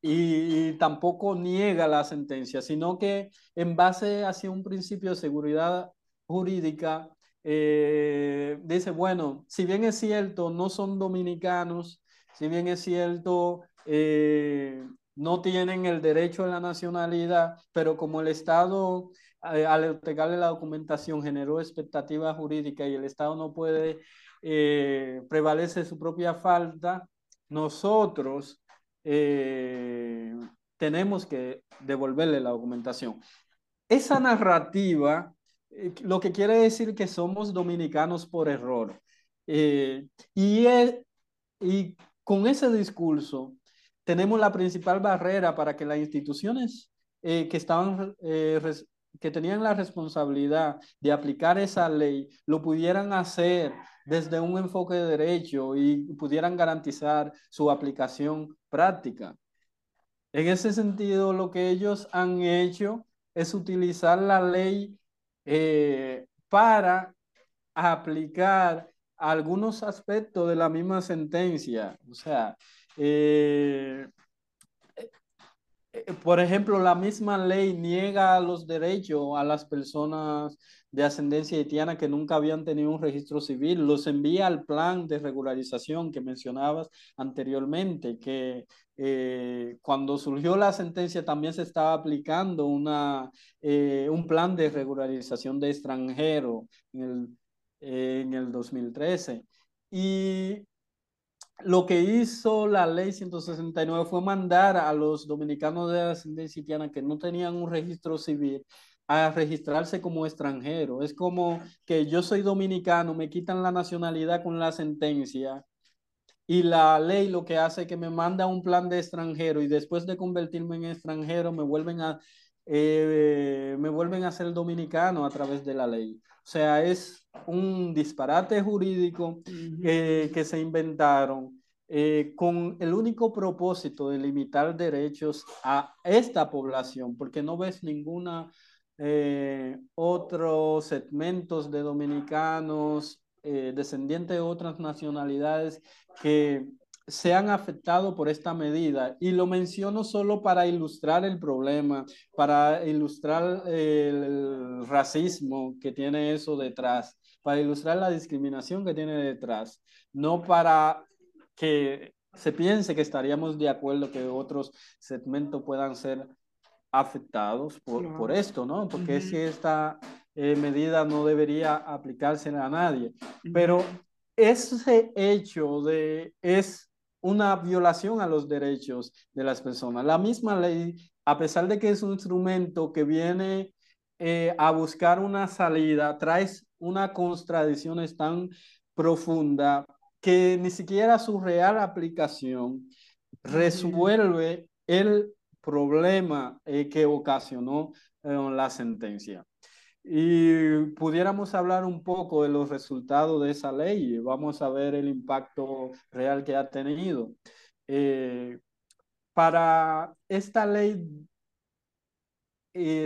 Y, tampoco niega la sentencia, sino que en base hacia un principio de seguridad jurídica, eh, dice, bueno, si bien es cierto, no son dominicanos, si bien es cierto, no tienen el derecho a la nacionalidad, pero como el Estado eh, al entregarle la documentación generó expectativa jurídica y el Estado no puede eh, prevalecer su propia falta, nosotros eh, tenemos que devolverle la documentación. Esa narrativa lo que quiere decir que somos dominicanos por error. y, y con ese discurso tenemos la principal barrera para que las instituciones que estaban que tenían la responsabilidad de aplicar esa ley lo pudieran hacer desde un enfoque de derecho y pudieran garantizar su aplicación práctica. En ese sentido, lo que ellos han hecho es utilizar la ley eh, para aplicar algunos aspectos de la misma sentencia. O sea, eh, por ejemplo, la misma ley niega los derechos a las personas de ascendencia haitiana que nunca habían tenido un registro civil, los envía al plan de regularización que mencionabas anteriormente, que eh, cuando surgió la sentencia también se estaba aplicando una, eh, un plan de regularización de extranjero en el, en el 2013. Y lo que hizo la ley 169 fue mandar a los dominicanos de ascendencia haitiana que no tenían un registro civil a registrarse como extranjero. Es como que yo soy dominicano, me quitan la nacionalidad con la sentencia y la ley lo que hace es que me manda un plan de extranjero y después de convertirme en extranjero me vuelven a, eh, me vuelven a ser dominicano a través de la ley. O sea, es un disparate jurídico eh, que se inventaron eh, con el único propósito de limitar derechos a esta población, porque no ves ninguna eh, otros segmentos de dominicanos, descendientes de otras nacionalidades que se han afectado por esta medida. Y lo menciono solo para ilustrar el problema, para ilustrar el racismo que tiene eso detrás, para ilustrar la discriminación que tiene detrás, no para que se piense que estaríamos de acuerdo que otros segmentos puedan ser afectados por, por esto, ¿no? Porque si esta eh, medida no debería aplicarse a nadie. Pero ese hecho de, es una violación a los derechos de las personas. La misma ley, a pesar de que es un instrumento que viene eh, a buscar una salida, trae una contradicción tan profunda que ni siquiera su real aplicación resuelve el problema eh, que ocasionó eh, la sentencia. Y pudiéramos hablar un poco de los resultados de esa ley. Vamos a ver el impacto real que ha tenido. Eh, para esta ley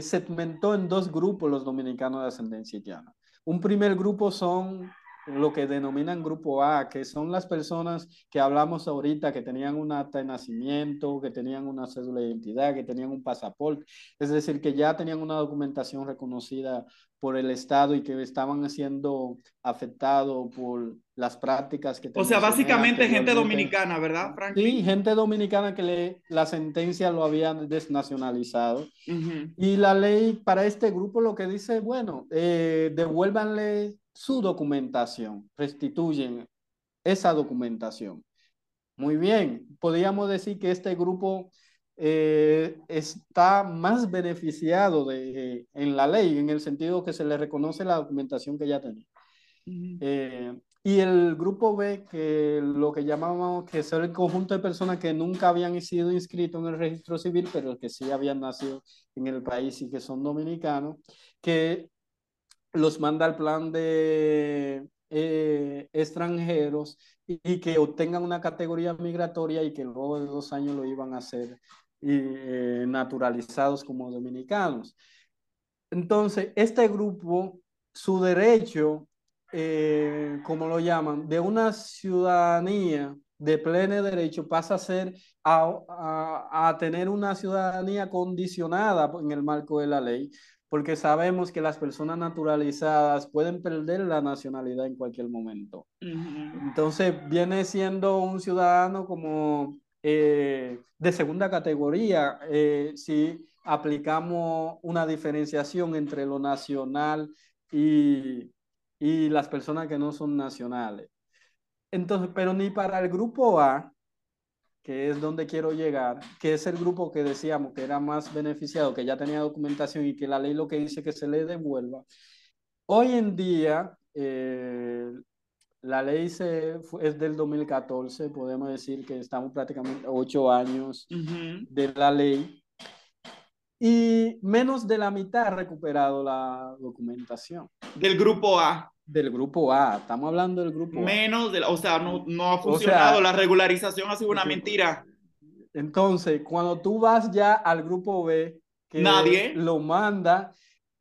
segmentó en dos grupos los dominicanos de ascendencia haitiana. Un primer grupo son lo que denominan grupo A, que son las personas que hablamos ahorita, que tenían un acta de nacimiento, que tenían una cédula de identidad, que tenían un pasaporte, es decir, que ya tenían una documentación reconocida por el Estado y que estaban siendo afectados por las prácticas que O sea, básicamente gente dominicana, ¿verdad, Franklin? Sí, gente dominicana que le, la sentencia lo habían desnacionalizado. Y la ley para este grupo lo que dice, bueno, eh, devuélvanle su documentación, restituyen esa documentación. Muy bien, podríamos decir que este grupo eh, está más beneficiado de, en la ley, en el sentido que se le reconoce la documentación que ya tenía. Eh, y el grupo B, que lo que llamamos que es el conjunto de personas que nunca habían sido inscritos en el registro civil, pero que sí habían nacido en el país y que son dominicanos, que los manda al plan de eh, extranjeros y, que obtengan una categoría migratoria y que luego de dos años lo iban a hacer eh, naturalizados como dominicanos. Entonces, este grupo, su derecho, eh, como lo llaman, de una ciudadanía de pleno derecho pasa a ser a, a, a, tener una ciudadanía condicionada en el marco de la ley, porque sabemos que las personas naturalizadas pueden perder la nacionalidad en cualquier momento. Entonces viene siendo un ciudadano como eh, de segunda categoría eh, si aplicamos una diferenciación entre lo nacional y, y las personas que no son nacionales. Entonces, pero ni para el grupo A, que es donde quiero llegar, que es el grupo que decíamos que era más beneficiado, que ya tenía documentación y que la ley lo que dice que se le devuelva. Hoy en día, eh, la ley se, es del 2014, podemos decir que estamos prácticamente ocho años de la ley y menos de la mitad ha recuperado la documentación. Del grupo A del grupo A, estamos hablando del grupo Menos, de o sea, no, no ha funcionado, la regularización ha sido una mentira. Entonces, cuando tú vas ya al grupo B, que nadie lo manda,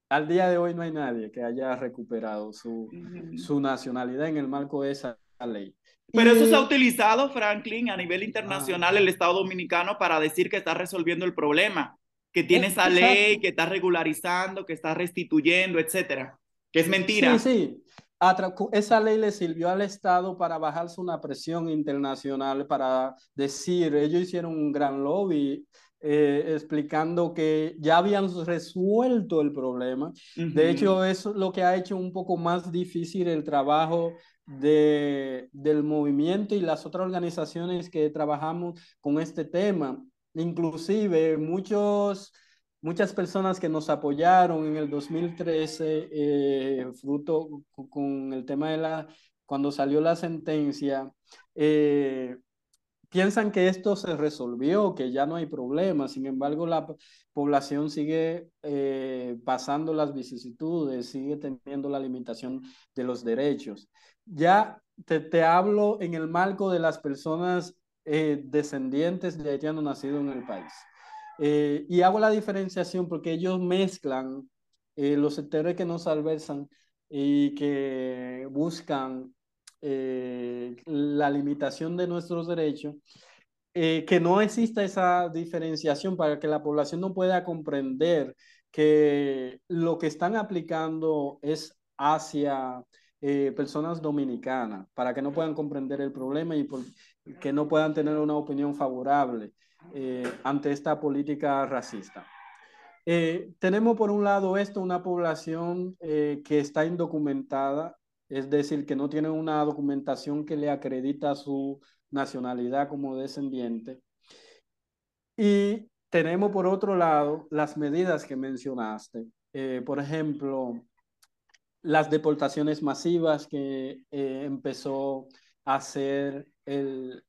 al día de hoy no hay nadie que haya recuperado su, su nacionalidad en el marco de esa ley. Pero eso se ha utilizado, Franklin, a nivel internacional, ah. el Estado Dominicano, para decir que está resolviendo el problema, que tiene esa ley, que está regularizando, que está restituyendo, etcétera. Que es mentira. Sí, sí esa ley le sirvió al Estado para bajarse una presión internacional, para decir, ellos hicieron un gran lobby eh, explicando que ya habían resuelto el problema. De hecho, es lo que ha hecho un poco más difícil el trabajo de, del movimiento y las otras organizaciones que trabajamos con este tema. Inclusive muchos muchas personas que nos apoyaron en el 2013, eh, fruto con el tema de la, cuando salió la sentencia, eh, piensan que esto se resolvió, que ya no hay problema. Sin embargo, la población sigue eh, pasando las vicisitudes, sigue teniendo la limitación de los derechos. Ya te, te hablo en el marco de las personas descendientes de haitianos nacidos en el país. Eh, y hago la diferenciación porque ellos mezclan eh, los sectores que nos alversan y que buscan eh, la limitación de nuestros derechos, que no exista esa diferenciación para que la población no pueda comprender que lo que están aplicando es hacia personas dominicanas, para que no puedan comprender el problema y que no puedan tener una opinión favorable. Eh, ante esta política racista. Eh, tenemos por un lado esto, una población eh, que está indocumentada es decir, que no tienen una documentación que le acredita su nacionalidad como descendiente. Y tenemos por otro lado las medidas que mencionaste. Eh, por ejemplo, las deportaciones masivas que eh, empezó hacer el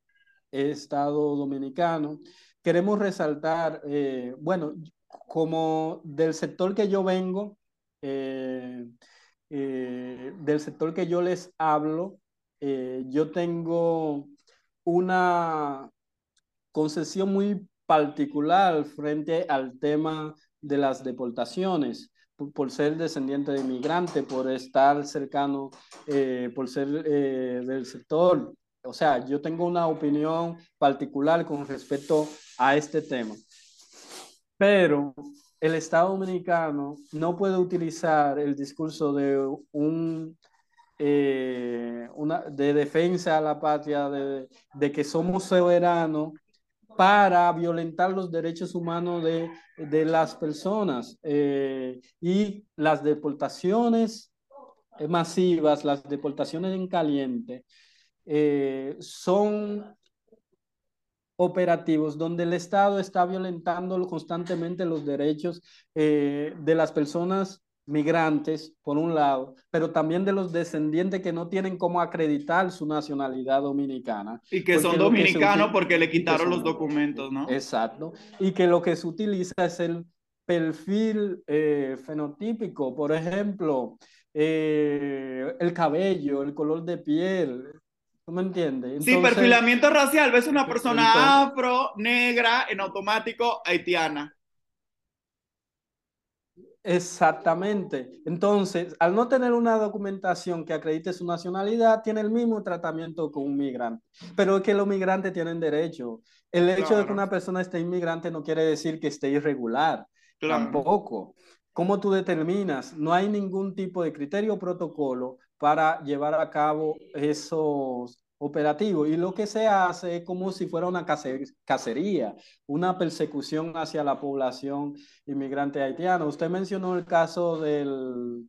Estado dominicano. Queremos resaltar, eh, bueno, como del sector que yo vengo, del sector que yo les hablo, yo tengo una concesión muy particular frente al tema de las deportaciones, por, ser descendiente de inmigrante, por estar cercano, eh, por ser eh, del sector. O sea, yo tengo una opinión particular con respecto a este tema. Pero el Estado dominicano no puede utilizar el discurso de un eh, una, de defensa a la patria, de, de que somos soberanos para violentar los derechos humanos de, de las personas eh, y las deportaciones masivas, las deportaciones en caliente, eh, son operativos donde el Estado está violentando constantemente los derechos eh, de las personas migrantes, por un lado, pero también de los descendientes que no tienen cómo acreditar su nacionalidad dominicana. Y que son dominicanos porque le quitaron los documentos, ¿no? Exacto. Y que lo que se utiliza es el perfil eh, fenotípico, por ejemplo, eh, el cabello, el color de piel. ¿Tú me entiendes? sí, perfilamiento racial. Ves una persona afro, negra, en automático, haitiana. Exactamente. Entonces, al no tener una documentación que acredite su nacionalidad, tiene el mismo tratamiento que un migrante. Pero es que los migrantes tienen derecho. El hecho de que una persona esté inmigrante no quiere decir que esté irregular. Tampoco. ¿Cómo tú determinas? No hay ningún tipo de criterio o protocolo para llevar a cabo esos operativo y lo que se hace es como si fuera una cacería, una persecución hacia la población inmigrante haitiana. Usted mencionó el caso del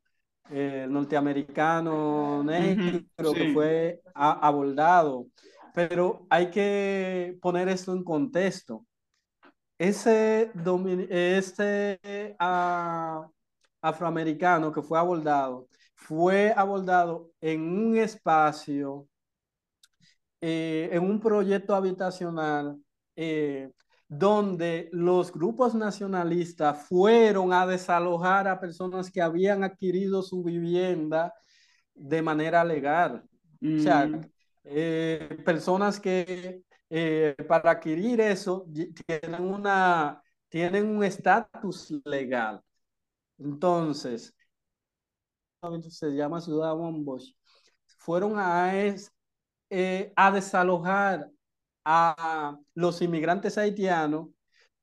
norteamericano negro que fue abordado, pero hay que poner esto en contexto. Ese, este afroamericano que fue abordado fue abordado en un espacio eh, en un proyecto habitacional eh, donde los grupos nacionalistas fueron a desalojar a personas que habían adquirido su vivienda de manera legal. O sea, mm. eh, personas que para adquirir eso tienen, una, tienen un estatus legal. Entonces, se llama Ciudad Bosch, fueron a, es, eh, a desalojar a los inmigrantes haitianos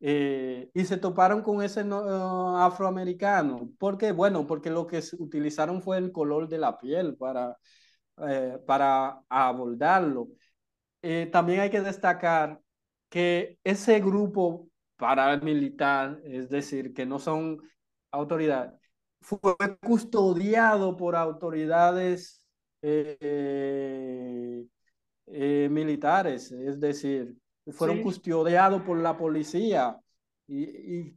eh, y se toparon con ese afroamericano. ¿Por qué? Bueno, porque lo que utilizaron fue el color de la piel para, eh, para abordarlo. también hay que destacar que ese grupo paramilitar, es decir, que no son autoridades, fue custodiado por autoridades eh, eh, militares, es decir, fueron custodiados por la policía y,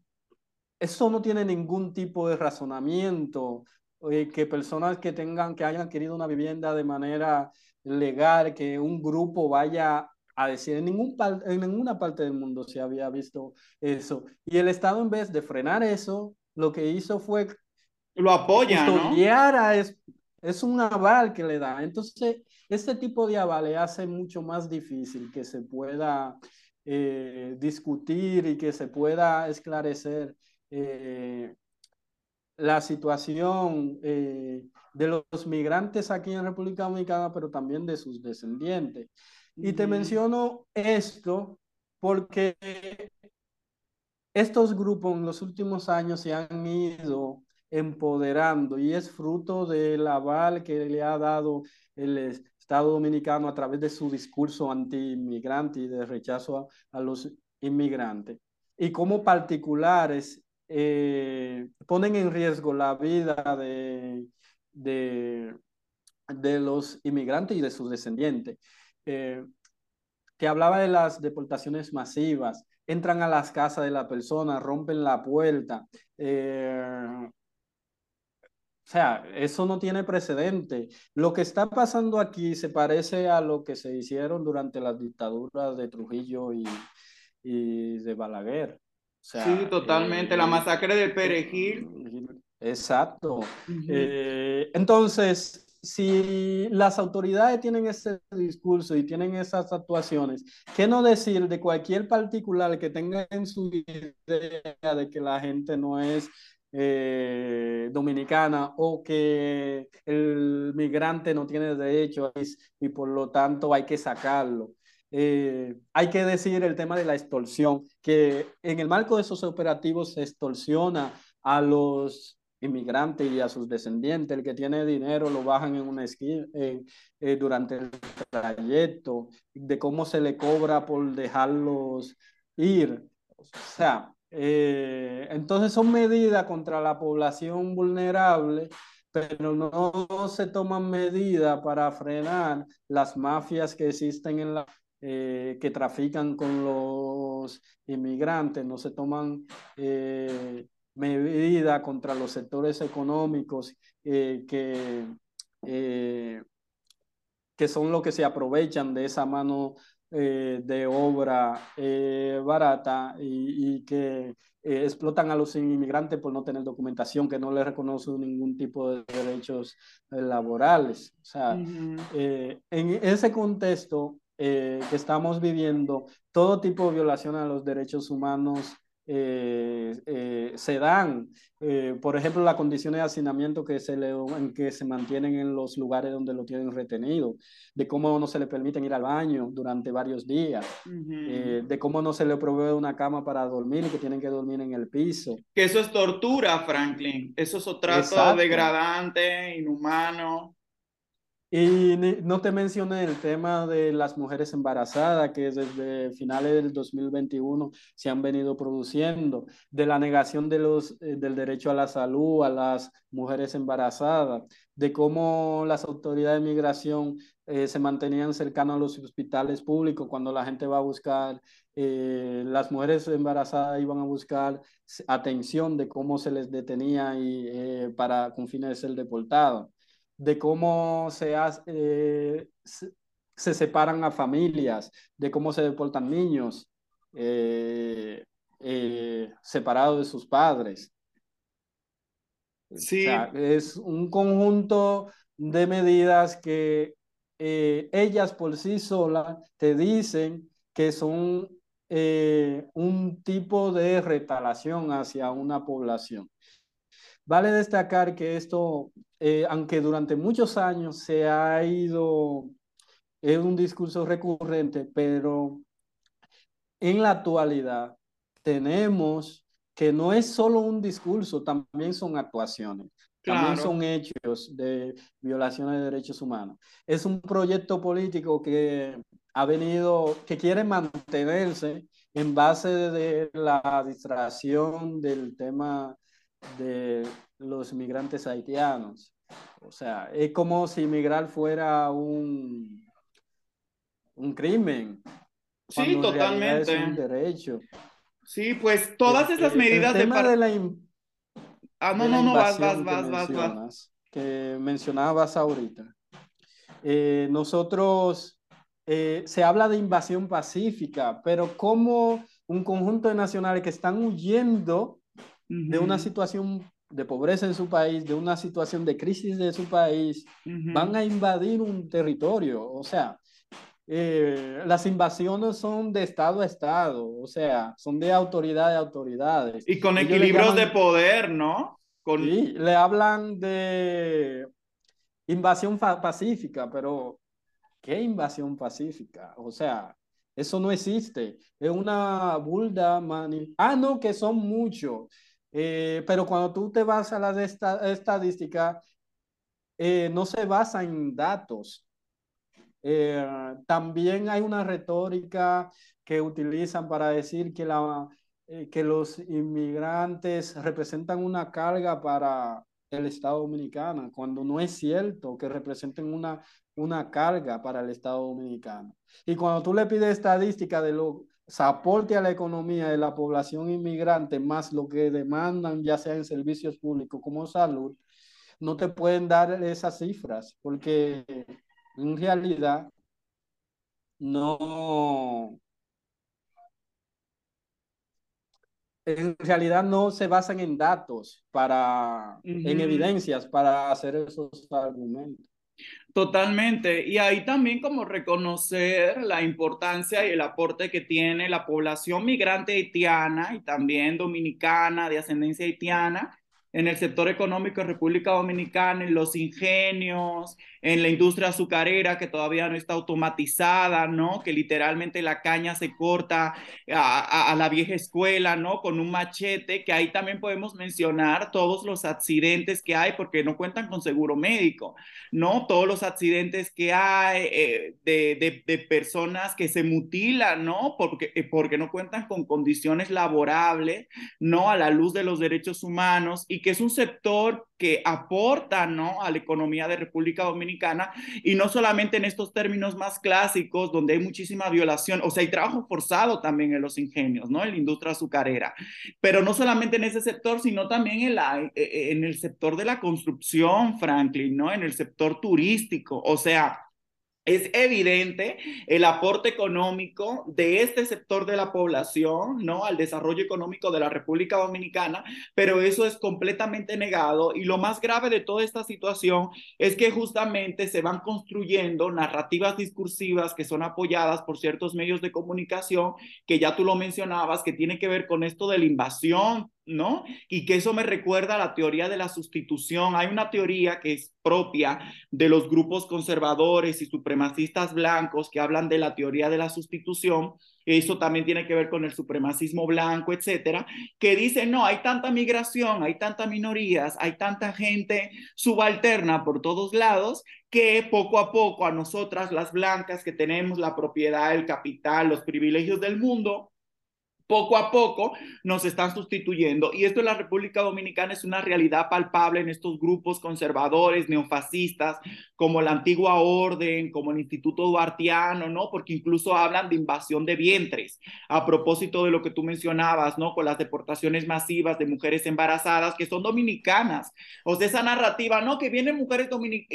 eso no tiene ningún tipo de razonamiento. Eh, que personas que tengan, que hayan adquirido una vivienda de manera legal, que un grupo vaya a decir, en, ningún en ninguna parte del mundo se había visto eso. Y el Estado, en vez de frenar eso, lo que hizo fue... Lo apoya, custodiar a, es un aval que le da. Entonces, este tipo de avales hace mucho más difícil que se pueda eh, discutir y que se pueda esclarecer eh, la situación eh, de los migrantes aquí en República Dominicana, pero también de sus descendientes. Y te menciono esto porque estos grupos en los últimos años se han ido empoderando y es fruto del aval que le ha dado el Estado Dominicano a través de su discurso anti-inmigrante y de rechazo a, los inmigrantes. Y como particulares eh, ponen en riesgo la vida de, de, los inmigrantes y de sus descendientes, eh, que hablaba de las deportaciones masivas, entran a las casas de la persona, rompen la puerta. Eh, o sea, eso no tiene precedente. Lo que está pasando aquí se parece a lo que se hicieron durante las dictaduras de Trujillo y, y de Balaguer. sí, totalmente. la eh, masacre de Perejil. Exacto. Eh, entonces, si las autoridades tienen ese discurso y tienen esas actuaciones, ¿qué no decir de cualquier particular que tenga en su idea de que la gente no es eh, dominicana o que el migrante no tiene derecho y por lo tanto hay que sacarlo? Eh, hay que decir el tema de la extorsión, que en el marco de esos operativos se extorsiona a los inmigrante y a sus descendientes. El que tiene dinero lo bajan en una esquina eh, durante el trayecto, de cómo se le cobra por dejarlos ir. O sea, eh, entonces son medidas contra la población vulnerable, pero no se toman medidas para frenar las mafias que existen en la eh, que trafican con los inmigrantes, no se toman medida contra los sectores económicos eh, que, eh, que son los que se aprovechan de esa mano eh, de obra barata y, que explotan a los inmigrantes por no tener documentación, que no les reconocen ningún tipo de derechos laborales. O sea, en ese contexto que estamos viviendo, todo tipo de violación a los derechos humanos eh, eh, se dan, eh, por ejemplo, las condiciones de hacinamiento que se, le, en que se mantienen en los lugares donde lo tienen retenido, de cómo no se le permiten ir al baño durante varios días, de cómo no se le provee una cama para dormir y que tienen que dormir en el piso. Que eso es tortura, Franklin, eso es un trato degradante, inhumano. Y no te mencioné el tema de las mujeres embarazadas que desde finales del 2021 se han venido produciendo, de la negación de los, eh, del derecho a la salud a las mujeres embarazadas, de cómo las autoridades de migración eh, se mantenían cercanos a los hospitales públicos cuando la gente va a buscar, eh, las mujeres embarazadas iban a buscar atención de cómo se les detenía y, para, con fines de ser deportados de cómo se, eh, se, separan a familias, de cómo se deportan niños eh, eh, separados de sus padres. Sí. es un conjunto de medidas que ellas por sí solas te dicen que son un tipo de retalación hacia una población. Vale destacar que esto, eh, aunque durante muchos años se ha ido, es un discurso recurrente, pero en la actualidad tenemos que no es solo un discurso, también son actuaciones, también son hechos de violaciones de derechos humanos. Es un proyecto político que ha venido, que quiere mantenerse en base de la distracción del tema de los migrantes haitianos. O sea, es como si migrar fuera un, un crimen. Sí, totalmente. Es un derecho. Sí, pues todas esas medidas de, la Ah, no, no, no, vas, vas, vas, vas, vas. Que mencionabas ahorita. Eh, nosotros, eh, se habla de invasión pacífica, pero como un conjunto de nacionales que están huyendo de una situación de pobreza en su país, de una situación de crisis de su país, van a invadir un territorio. O sea, eh, las invasiones son de Estado a Estado, o sea, son de autoridad a autoridades. Y con equilibrios de poder, ¿no? Con... Sí, le hablan de invasión pacífica, pero ¿qué invasión pacífica? O sea, eso no existe. Es una burda mani... Ah, no, que son muchos. Eh, pero cuando tú te vas a la esta, estadística, eh, no se basa en datos. Eh, también hay una retórica que utilizan para decir que, la, que los inmigrantes representan una carga para el Estado dominicano, cuando no es cierto que representen una, una carga para el Estado dominicano. Y cuando tú le pides estadística de lo aporte a la economía de la población inmigrante más lo que demandan, ya sea en servicios públicos como salud, no te pueden dar esas cifras, porque en realidad no, en realidad no se basan en datos para, en evidencias para hacer esos argumentos. Totalmente. Y ahí también como reconocer la importancia y el aporte que tiene la población migrante haitiana y también dominicana de ascendencia haitiana en el sector económico de República Dominicana, en los ingenios, en la industria azucarera que todavía no está automatizada, ¿no? Que literalmente la caña se corta a, a, la vieja escuela, ¿no? Con un machete, que ahí también podemos mencionar todos los accidentes que hay porque no cuentan con seguro médico, ¿no? Todos los accidentes que hay eh, de, de, de, personas que se mutilan, ¿no? Porque, eh, porque no cuentan con condiciones laborables, ¿no? A la luz de los derechos humanos y que es un sector que aporta, ¿no? A la economía de República Dominicana y no solamente en estos términos más clásicos donde hay muchísima violación, o sea, hay trabajo forzado también en los ingenios, ¿no? En la industria azucarera, pero no solamente en ese sector, sino también en, la, e, e, en el sector de la construcción, Franklin, ¿no? En el sector turístico, o sea, es evidente el aporte económico de este sector de la población, ¿no? Al desarrollo económico de la República Dominicana, pero eso es completamente negado y lo más grave de toda esta situación es que justamente se van construyendo narrativas discursivas que son apoyadas por ciertos medios de comunicación que ya tú lo mencionabas, que tiene que ver con esto de la invasión ¿no? Y que eso me recuerda a la teoría de la sustitución. Hay una teoría que es propia de los grupos conservadores y supremacistas blancos que hablan de la teoría de la sustitución. Eso también tiene que ver con el supremacismo blanco, etcétera, que dice, no, hay tanta migración, hay tantas minorías, hay tanta gente subalterna por todos lados que poco a poco a nosotras, las blancas, que tenemos la propiedad, el capital, los privilegios del mundo, poco a poco nos están sustituyendo. Y esto en la República Dominicana es una realidad palpable en estos grupos conservadores, neofascistas, como la antigua orden, como el Instituto Duartiano, ¿no? Porque incluso hablan de invasión de vientres, a propósito de lo que tú mencionabas, ¿no? Con las deportaciones masivas de mujeres embarazadas que son dominicanas. O sea, esa narrativa, ¿no? Que vienen mujeres,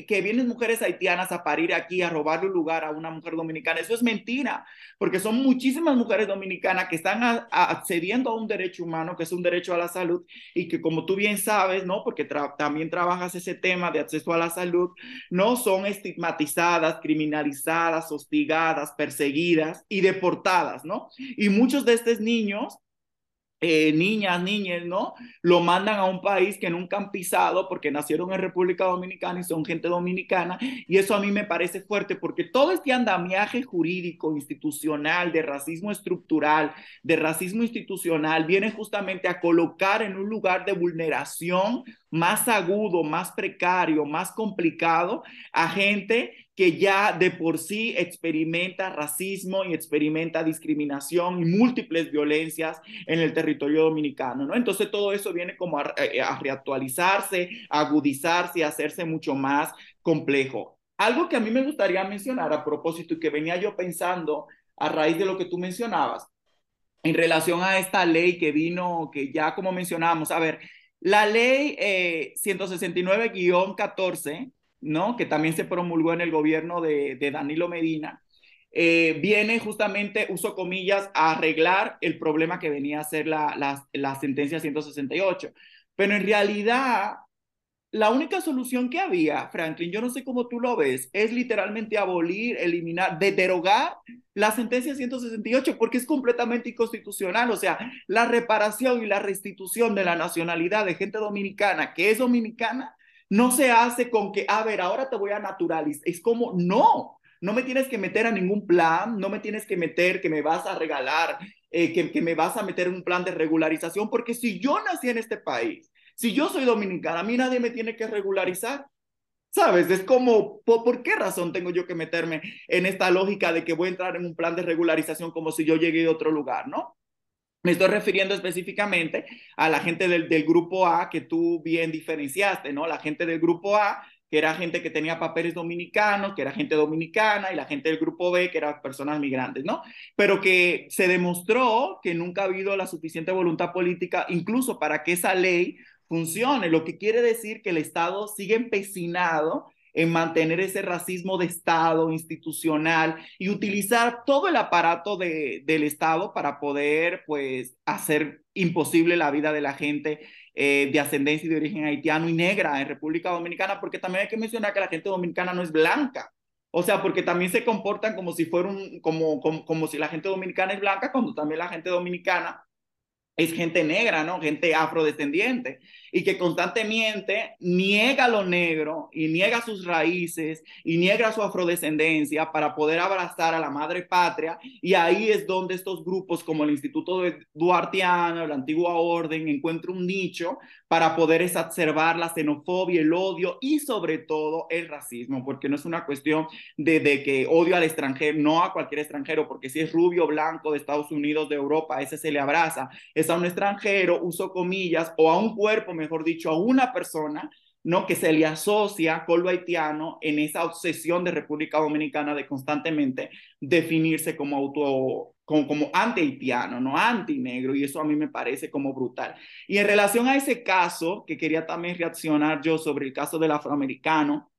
que vienen mujeres haitianas a parir aquí, a robarle un lugar a una mujer dominicana. Eso es mentira, porque son muchísimas mujeres dominicanas que están a accediendo a un derecho humano, que es un derecho a la salud, y que como tú bien sabes, ¿no? Porque también trabajas ese tema de acceso a la salud, no son estigmatizadas, criminalizadas, hostigadas, perseguidas y deportadas, ¿no? Y muchos de estos niños eh, niñas, niñas, ¿no? Lo mandan a un país que nunca han pisado porque nacieron en República Dominicana y son gente dominicana. Y eso a mí me parece fuerte porque todo este andamiaje jurídico, institucional, de racismo estructural, de racismo institucional, viene justamente a colocar en un lugar de vulneración más agudo, más precario, más complicado a gente que ya de por sí experimenta racismo y experimenta discriminación y múltiples violencias en el territorio dominicano, ¿no? Entonces todo eso viene como a, a reactualizarse, agudizarse y hacerse mucho más complejo. Algo que a mí me gustaría mencionar a propósito y que venía yo pensando a raíz de lo que tú mencionabas, en relación a esta ley que vino, que ya como mencionábamos, a ver, la ley eh, 169-14 ¿no? que también se promulgó en el gobierno de, Danilo Medina, eh, viene justamente, uso comillas, a arreglar el problema que venía a ser la, la, la sentencia 168. Pero en realidad, la única solución que había, Franklin, yo no sé cómo tú lo ves, es literalmente abolir, eliminar, derogar la sentencia 168 porque es completamente inconstitucional. O sea, la reparación y la restitución de la nacionalidad de gente dominicana que es dominicana no se hace con que, a ver, ahora te voy a naturalizar. Es como, no, no me tienes que meter a ningún plan, no me tienes que meter que me vas a regalar, eh, que, que me vas a meter en un plan de regularización, porque si yo nací en este país, si yo soy dominicana, a mí nadie me tiene que regularizar. ¿Sabes? Es como, ¿por, qué razón tengo yo que meterme en esta lógica de que voy a entrar en un plan de regularización como si yo llegué de otro lugar, ¿no? Me estoy refiriendo específicamente a la gente del, grupo A que tú bien diferenciaste, ¿no? La gente del grupo A, que era gente que tenía papeles dominicanos, que era gente dominicana, y la gente del grupo B, que eran personas migrantes, ¿no? Pero que se demostró que nunca ha habido la suficiente voluntad política, incluso para que esa ley funcione, lo que quiere decir que el Estado sigue empecinado en mantener ese racismo de Estado institucional y utilizar todo el aparato de, del Estado para poder, pues, hacer imposible la vida de la gente eh, de ascendencia y de origen haitiano y negra en República Dominicana, porque también hay que mencionar que la gente dominicana no es blanca. O sea, porque también se comportan como si fuera un, como, como, como si la gente dominicana es blanca, cuando también la gente dominicana es gente negra, ¿no? Gente afrodescendiente y que constantemente niega lo negro y niega sus raíces y niega su afrodescendencia para poder abrazar a la madre patria. Y ahí es donde estos grupos como el Instituto Duartiano, la Antigua Orden encuentran un nicho para poder exacerbar la xenofobia, el odio y sobre todo el racismo, porque no es una cuestión de, de que odio al extranjero, no a cualquier extranjero, porque si es rubio, blanco de Estados Unidos, de Europa, ese se le abraza, es a un extranjero, uso comillas, o a un cuerpo mejor dicho, a una persona, ¿no? Que se le asocia con lo haitiano en esa obsesión de República Dominicana de constantemente definirse como auto, como, como anti-haitiano, ¿no? Anti-negro, y eso a mí me parece como brutal. Y en relación a ese caso, que quería también reaccionar yo sobre el caso del afroamericano,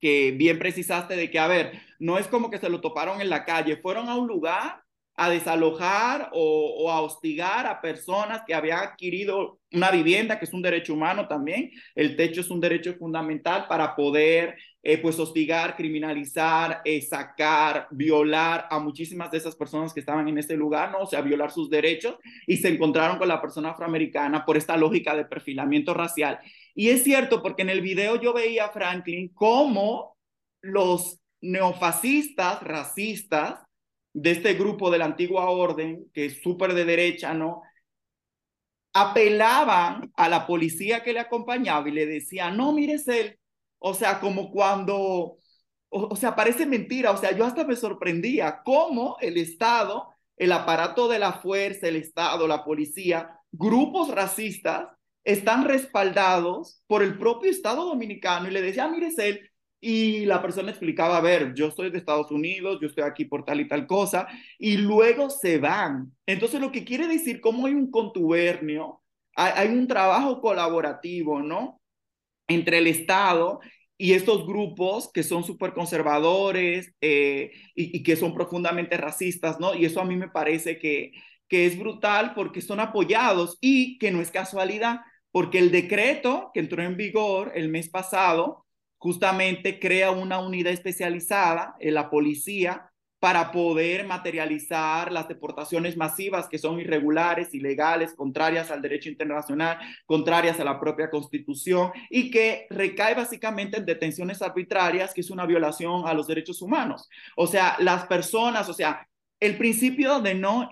que bien precisaste de que, a ver, no es como que se lo toparon en la calle, fueron a un lugar a desalojar o, a hostigar a personas que habían adquirido una vivienda, que es un derecho humano también. El techo es un derecho fundamental para poder eh, pues hostigar, criminalizar, eh, sacar, violar a muchísimas de esas personas que estaban en ese lugar, ¿no? O sea, violar sus derechos y se encontraron con la persona afroamericana por esta lógica de perfilamiento racial. Y es cierto, porque en el video yo veía a Franklin cómo los neofascistas, racistas, de este grupo de la antigua orden, que es súper de derecha, ¿no? Apelaban a la policía que le acompañaba y le decían, no, mires él. O sea, como cuando, o, o sea, parece mentira. O sea, yo hasta me sorprendía cómo el Estado, el aparato de la fuerza, el Estado, la policía, grupos racistas, están respaldados por el propio Estado dominicano y le decía, mire él, y la persona explicaba, a ver, yo soy de Estados Unidos, yo estoy aquí por tal y tal cosa, y luego se van. Entonces, lo que quiere decir, como hay un contubernio, hay, un trabajo colaborativo, ¿no? Entre el Estado y estos grupos que son súper conservadores eh, y, y, que son profundamente racistas, ¿no? Y eso a mí me parece que, que es brutal porque son apoyados y que no es casualidad, porque el decreto que entró en vigor el mes pasado justamente crea una unidad especializada en la policía para poder materializar las deportaciones masivas que son irregulares, ilegales, contrarias al derecho internacional, contrarias a la propia constitución y que recae básicamente en detenciones arbitrarias, que es una violación a los derechos humanos. O sea, las personas, o sea, el principio de no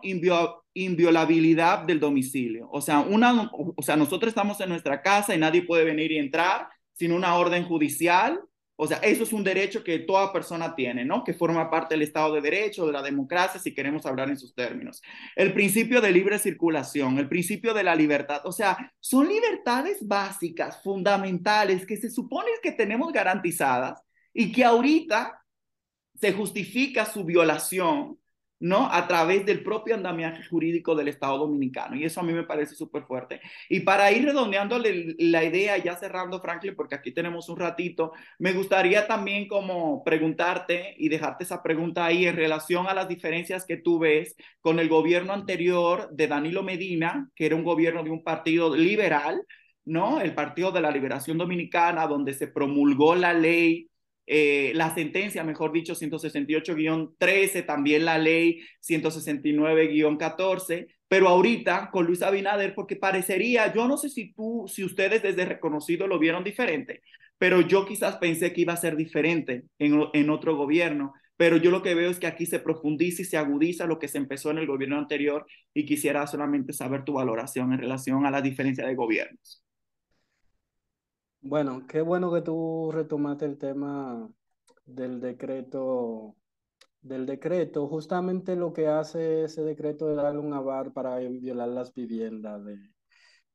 inviolabilidad del domicilio. O sea, una, o sea, nosotros estamos en nuestra casa y nadie puede venir y entrar sin una orden judicial. O sea, eso es un derecho que toda persona tiene, ¿no? Que forma parte del Estado de Derecho, de la democracia, si queremos hablar en sus términos. El principio de libre circulación, el principio de la libertad. O sea, son libertades básicas, fundamentales, que se supone que tenemos garantizadas y que ahorita se justifica su violación ¿no? A través del propio andamiaje jurídico del Estado Dominicano. Y eso a mí me parece súper fuerte. Y para ir redondeando la idea, ya cerrando, Franklin, porque aquí tenemos un ratito, me gustaría también como preguntarte y dejarte esa pregunta ahí en relación a las diferencias que tú ves con el gobierno anterior de Danilo Medina, que era un gobierno de un partido liberal, ¿no? El Partido de la Liberación Dominicana, donde se promulgó la ley eh, la sentencia, mejor dicho, 168-13, también la ley 169-14, pero ahorita con Luis Abinader, porque parecería, yo no sé si tú, si ustedes desde reconocido lo vieron diferente, pero yo quizás pensé que iba a ser diferente en, en otro gobierno, pero yo lo que veo es que aquí se profundiza y se agudiza lo que se empezó en el gobierno anterior y quisiera solamente saber tu valoración en relación a la diferencia de gobiernos. Bueno, qué bueno que tú retomaste el tema del decreto del decreto, justamente lo que hace ese decreto es darle un avar para violar las viviendas de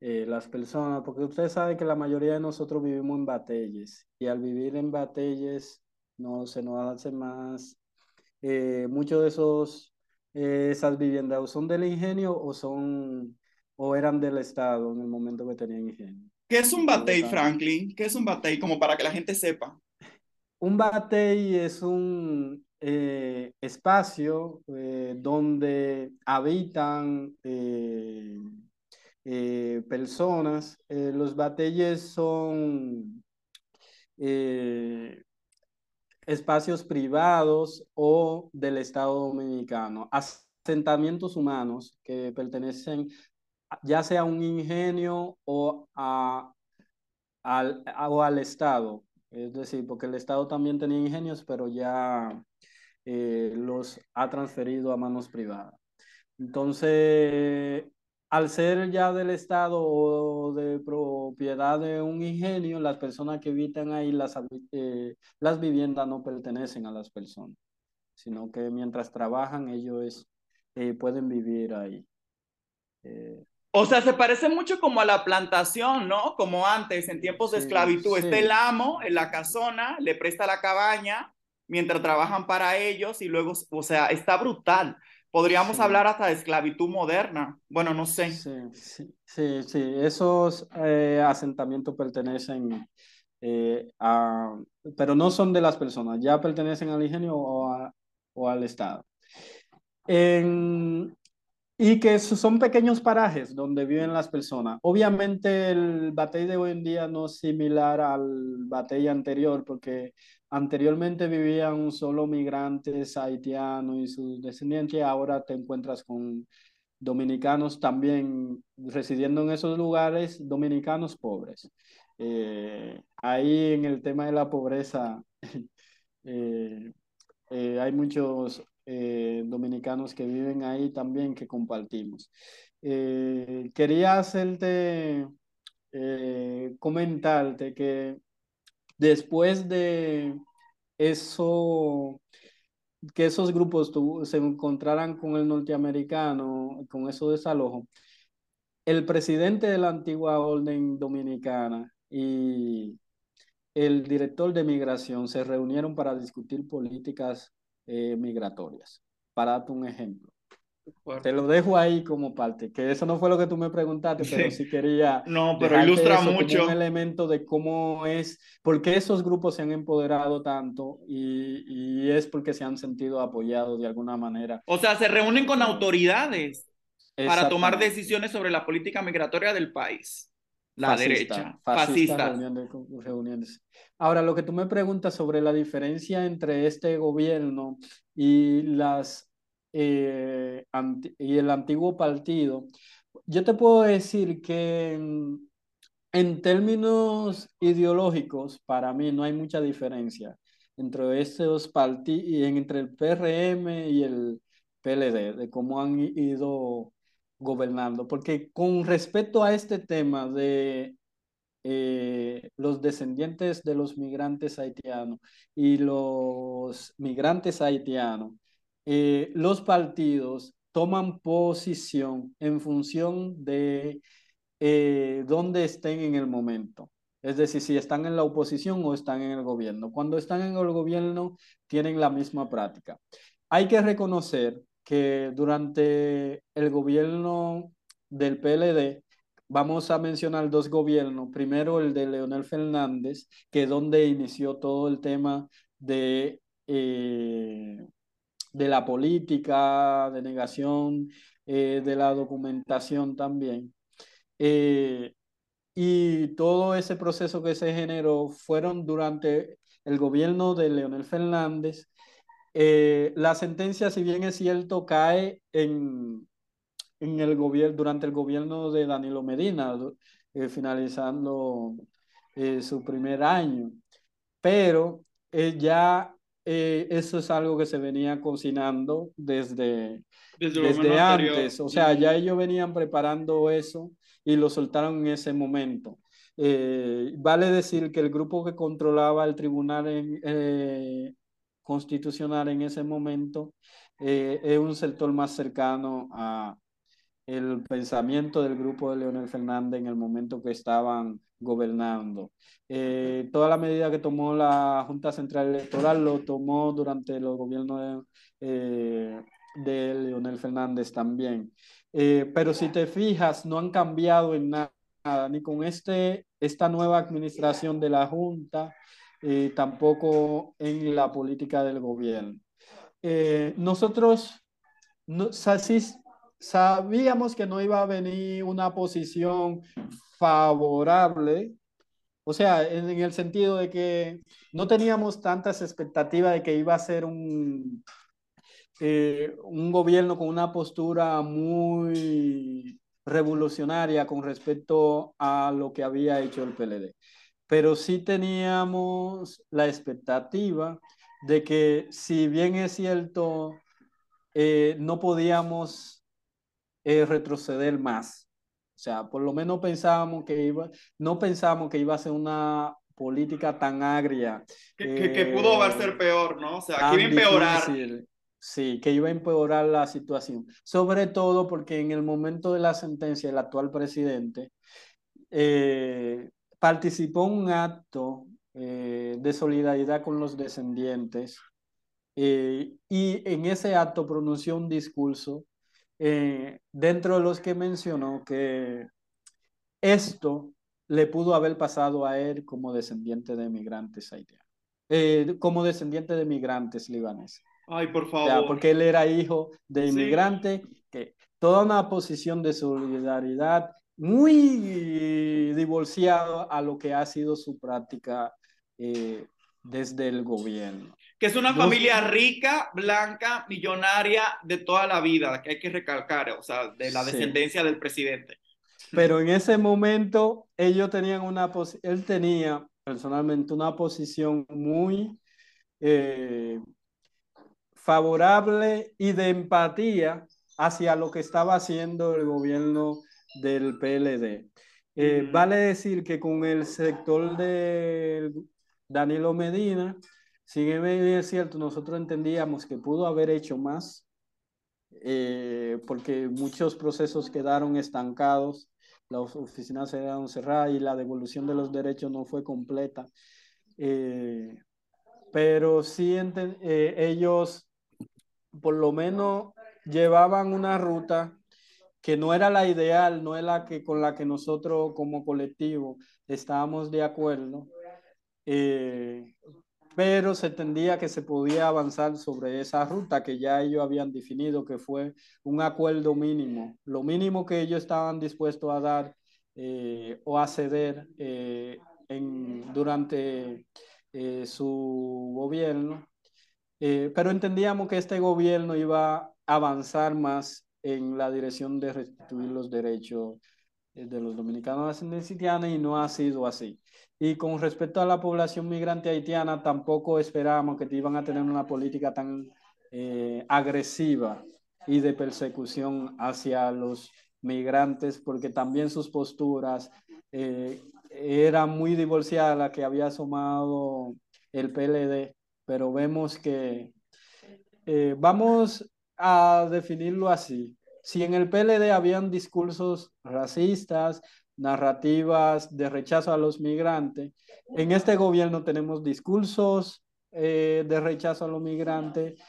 eh, las personas, porque usted sabe que la mayoría de nosotros vivimos en batalles y al vivir en batalles no se nos hace más, eh, muchos de esos, eh, esas viviendas son del ingenio o son, o eran del Estado en el momento que tenían ingenio. ¿Qué es un batey, Franklin? ¿Qué es un batey? Como para que la gente sepa. Un batey es un eh, espacio eh, donde habitan eh, personas. los batalles son espacios privados o del Estado Dominicano, asentamientos humanos que pertenecen ya sea un ingenio o, a, al, o al Estado. Es decir, porque el Estado también tenía ingenios, pero ya eh, los ha transferido a manos privadas. Entonces, al ser ya del Estado o de propiedad de un ingenio, las personas que habitan ahí, las, eh, las viviendas no pertenecen a las personas, sino que mientras trabajan ellos eh, pueden vivir ahí. O sea, se parece mucho como a la plantación, ¿no? Como antes, en tiempos de esclavitud. Está el amo en la casona, le presta la cabaña mientras trabajan para ellos y luego, o sea, está brutal. Podríamos hablar hasta de esclavitud moderna. Bueno, no sé. Sí, sí, sí. Esos eh, asentamientos pertenecen eh, a, pero no son de las personas, ya pertenecen al ingenio o, o al Estado. En, y que son pequeños parajes donde viven las personas. Obviamente el batey de hoy en día no es similar al batey anterior, porque anteriormente vivían solo migrantes haitianos y sus descendientes, ahora te encuentras con dominicanos también residiendo en esos lugares, dominicanos pobres. Eh, ahí en el tema de la pobreza <laughs> eh, eh, hay muchos eh, dominicanos que viven ahí también que compartimos. Eh, quería hacerte, eh, comentarte que después de eso, que esos grupos se encontraran con el norteamericano, con eso desalojo, el presidente de la antigua orden dominicana y el director de migración se reunieron para discutir políticas eh, migratorias. Para darte un ejemplo. Te lo dejo ahí como parte, que eso no fue lo que tú me preguntaste, pero sí, quería. No, pero ilustra mucho. un elemento de cómo es, por qué esos grupos se han empoderado tanto y, y, es porque se han sentido apoyados de alguna manera. O sea, se reúnen con autoridades para tomar decisiones sobre la política migratoria del país. La derecha. Fascista. Reuniones. Ahora, lo que tú me preguntas sobre la diferencia entre este gobierno y, las, eh, y el antiguo partido, yo te puedo decir que en, en términos ideológicos, para mí no hay mucha diferencia entre estos partidos, entre el PRM y el PLD, de cómo han ido gobernando, porque con respecto a este tema de eh, los descendientes de los migrantes haitianos y los migrantes haitianos, eh, los partidos toman posición en función de eh, dónde estén en el momento. Es decir, si están en la oposición o están en el gobierno. Cuando están en el gobierno, tienen la misma práctica. Hay que reconocer que durante el gobierno del PLD, vamos a mencionar dos gobiernos. Primero el de Leonel Fernández, que es donde inició todo el tema de, eh, de la política, de negación eh, de la documentación también. Eh, y todo ese proceso que se generó fueron durante el gobierno de Leonel Fernández. La sentencia, si bien es cierto, cae en, en el gobierno, durante el gobierno de Danilo Medina, eh, finalizando eh, su primer año. Pero eh, ya eso es algo que se venía cocinando desde, desde, antes. O sea, ya ellos venían preparando eso y lo soltaron en ese momento. vale decir que el grupo que controlaba el tribunal en, constitucional en ese momento eh, es un sector más cercano a el pensamiento del grupo de Leonel Fernández en el momento que estaban gobernando. Eh, toda la medida que tomó la Junta Central Electoral lo tomó durante los gobiernos de, de Leonel Fernández también. pero si te fijas, no han cambiado en nada ni con este, esta nueva administración de la Junta, eh, tampoco en la política del gobierno. Eh, nosotros no, sabíamos que no iba a venir una posición favorable, o sea, en, en, el sentido de que no teníamos tantas expectativas de que iba a ser un, eh, un gobierno con una postura muy revolucionaria con respecto a lo que había hecho el PLD. Pero sí teníamos la expectativa de que si bien es cierto, eh, no podíamos eh, retroceder más. O sea, por lo menos pensábamos que iba, no pensábamos que iba a ser una política tan agria. Que, que, pudo haber ser peor, ¿no? O sea, que iba a empeorar. Sí, que iba a empeorar la situación, sobre todo porque en el momento de la sentencia el actual presidente eh, participó en un acto eh, de solidaridad con los descendientes eh, y en ese acto pronunció un discurso dentro de los que mencionó que esto le pudo haber pasado a él como descendiente de migrantes haitianos, como descendiente de migrantes libaneses. Ay, por favor. porque él era hijo de inmigrante, que toda una posición de solidaridad muy divorciado a lo que ha sido su práctica eh, desde el gobierno. Que es una familia rica, blanca, millonaria de toda la vida, que hay que recalcar, o sea, de la descendencia del presidente. Pero en ese momento ellos tenían una él tenía personalmente una posición muy eh, favorable y de empatía hacia lo que estaba haciendo el gobierno del PLD. Eh, vale decir que con el sector de Danilo Medina, si bien es cierto, nosotros entendíamos que pudo haber hecho más, eh, porque muchos procesos quedaron estancados, las oficinas se quedaron cerradas y la devolución de los derechos no fue completa. Eh, pero sí ellos por lo menos llevaban una ruta que no era la ideal, no es la que con la que nosotros como colectivo estábamos de acuerdo, eh, pero se entendía que se podía avanzar sobre esa ruta que ya ellos habían definido, que fue un acuerdo mínimo, lo mínimo que ellos estaban dispuestos a dar eh, o a ceder eh, en, durante su gobierno pero entendíamos que este gobierno iba a avanzar más en la dirección de restituir los derechos eh, de los dominicanos de ascendencia haitiana y no ha sido así. Y con respecto a la población migrante haitiana, tampoco esperábamos que iban a tener una política tan eh, agresiva y de persecución hacia los migrantes, porque también sus posturas eran muy divorciadas la que había asomado el PLD pero vemos que eh, vamos a definirlo así. Si en el PLD habían discursos racistas, narrativas de rechazo a los migrantes, en este gobierno tenemos discursos eh, de rechazo a los migrantes,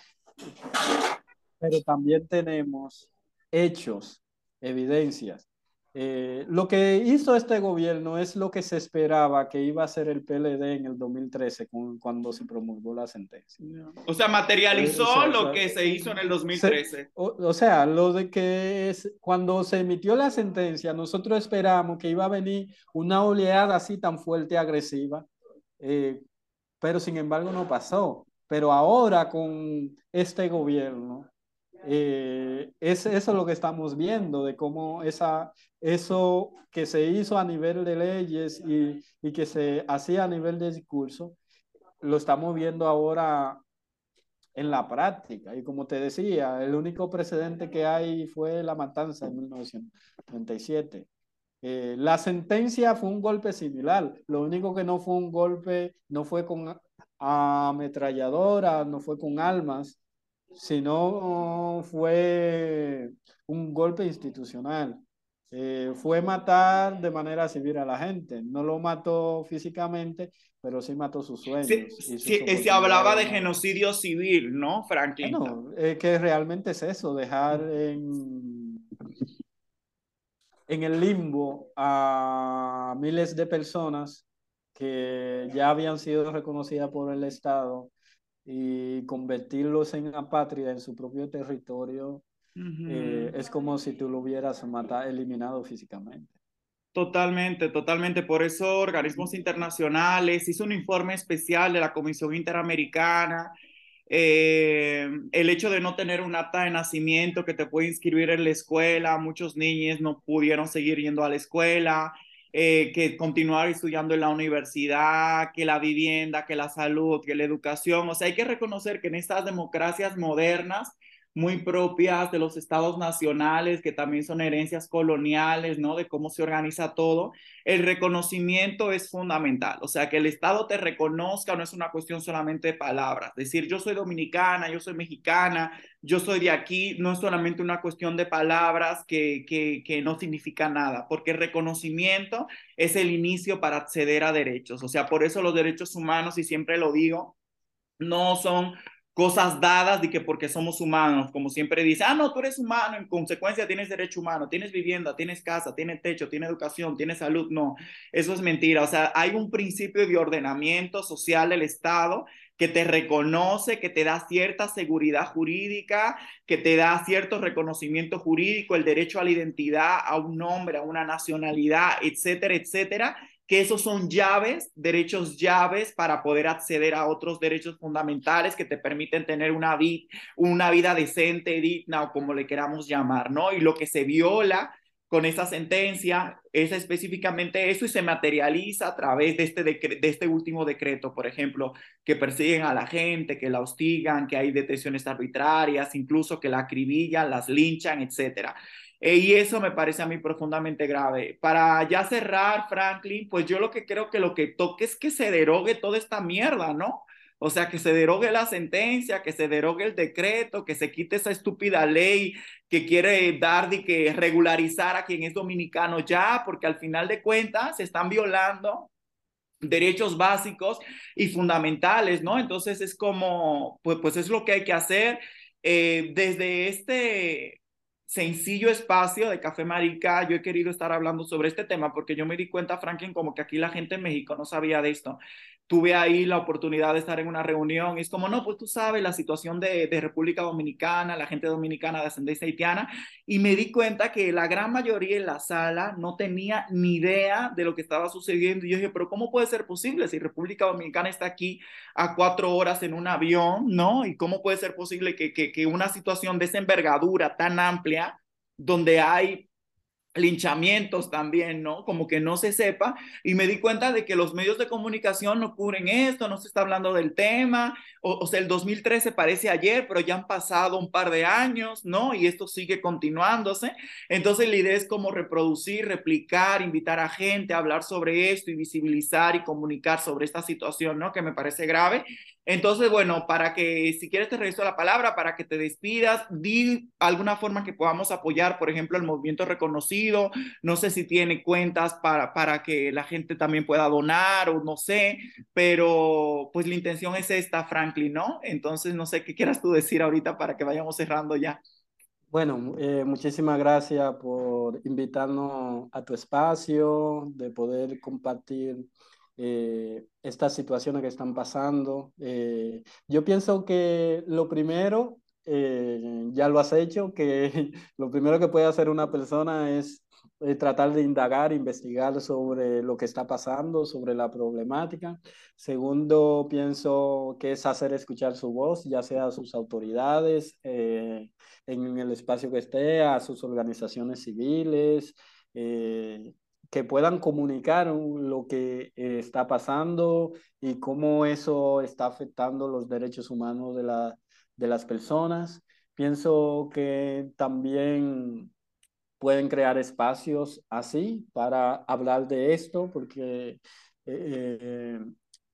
pero también tenemos hechos, evidencias eh, lo que hizo este gobierno es lo que se esperaba que iba a hacer el PLD en el 2013 cuando se promulgó la sentencia. O sea, materializó lo que se hizo en el 2013. o, sea, lo de que es, cuando se emitió la sentencia, nosotros esperamos que iba a venir una oleada así tan fuerte, agresiva, eh, pero sin embargo no pasó. Pero ahora con este gobierno, eh, es eso lo que estamos viendo, de cómo esa, eso que se hizo a nivel de leyes y, y que se hacía a nivel de discurso, lo estamos viendo ahora en la práctica. Y como te decía, el único precedente que hay fue la matanza en 1997. Eh, la sentencia fue un golpe similar. Lo único que no fue un golpe, no fue con ametralladora, no fue con armas, sino fue un golpe institucional. Eh, fue matar de manera civil a la gente. No lo mató físicamente, pero sí mató sus sueños. Sí, se hablaba de genocidio civil, ¿no, Franklin? Bueno, es que realmente es eso, dejar en, en el limbo a miles de personas que ya habían sido reconocidas por el Estado y convertirlos en apátrida en su propio territorio eh, es como si tú lo hubieras matado, eliminado físicamente. Totalmente, totalmente. Por eso organismos internacionales, hizo un informe especial de la Comisión Interamericana. Eh, el hecho de no tener un acta de nacimiento que te puede inscribir en la escuela, muchos niños no pudieron seguir yendo a la escuela, eh, que continuar estudiando en la universidad, que la vivienda, que la salud, que la educación. O sea, hay que reconocer que en estas democracias modernas muy propias de los estados nacionales, que también son herencias coloniales, ¿no? De cómo se organiza todo, el reconocimiento es fundamental. O sea, que el Estado te reconozca no es una cuestión solamente de palabras. Decir, yo soy dominicana, yo soy mexicana, yo soy de aquí, no es solamente una cuestión de palabras que, que, que no significa nada, porque el reconocimiento es el inicio para acceder a derechos. O sea, por eso los derechos humanos, y siempre lo digo, no son cosas dadas de que porque somos humanos, como siempre dice, ah, no, tú eres humano, en consecuencia tienes derecho humano, tienes vivienda, tienes casa, tienes techo, tienes educación, tienes salud. No, eso es mentira. O sea, hay un principio de ordenamiento social del Estado que te reconoce, que te da cierta seguridad jurídica, que te da cierto reconocimiento jurídico, el derecho a la identidad, a un nombre, a una nacionalidad, etcétera, etcétera, que esos son llaves, derechos llaves para poder acceder a otros derechos fundamentales que te permiten tener una, una vida decente, digna o como le queramos llamar, ¿no? Y lo que se viola con esa sentencia es específicamente eso y se materializa a través de este, de este último decreto, por ejemplo, que persiguen a la gente, que la hostigan, que hay detenciones arbitrarias, incluso que la acribillan, las linchan, etcétera. Eh, y eso me parece a mí profundamente grave. Para ya cerrar, Franklin, pues yo lo que creo que lo que toque es que se derogue toda esta mierda, ¿no? O sea, que se derogue la sentencia, que se derogue el decreto, que se quite esa estúpida ley que quiere dar que regularizar a quien es dominicano ya, porque al final de cuentas se están violando derechos básicos y fundamentales, ¿no? Entonces es como, pues, pues es lo que hay que hacer. Eh, desde este sencillo espacio de Café Marica, yo he querido estar hablando sobre este tema porque yo me di cuenta, Franklin, como que aquí la gente en México no sabía de esto. Tuve ahí la oportunidad de estar en una reunión y es como, no, pues tú sabes la situación de, de República Dominicana, la gente dominicana de ascendencia haitiana, y me di cuenta que la gran mayoría en la sala no tenía ni idea de lo que estaba sucediendo. Y yo dije, pero ¿cómo puede ser posible si República Dominicana está aquí a cuatro horas en un avión, ¿no? ¿Y cómo puede ser posible que, que, que una situación de esa envergadura tan amplia donde hay linchamientos también, ¿no? Como que no se sepa. Y me di cuenta de que los medios de comunicación no cubren esto, no se está hablando del tema. O, sea, el 2013 parece ayer, pero ya han pasado un par de años, ¿no? Y esto sigue continuándose. Entonces la idea es como reproducir, replicar, invitar a gente a hablar sobre esto y visibilizar y comunicar sobre esta situación, ¿no? Que me parece grave entonces, bueno, para que, si quieres te regreso la palabra, para que te despidas, di alguna forma que podamos apoyar, por ejemplo, el movimiento reconocido, no sé si tiene cuentas para, para que la gente también pueda donar o no sé, pero pues la intención es esta, Franklin, ¿no? Entonces, no sé qué quieras tú decir ahorita para que vayamos cerrando ya. Bueno, eh, muchísimas gracias por invitarnos a tu espacio, de poder compartir eh, estas situaciones que están pasando. Eh, yo pienso que lo primero, eh, ya lo has hecho, que <laughs> lo primero que puede hacer una persona es tratar de indagar, investigar sobre lo que está pasando, sobre la problemática. Segundo, pienso que es hacer escuchar su voz, ya sea a sus autoridades, en el espacio que esté, a sus organizaciones civiles, que puedan comunicar lo que eh, está pasando y cómo eso está afectando los derechos humanos de, la, de las personas. Pienso que también pueden crear espacios así para hablar de esto, porque eh,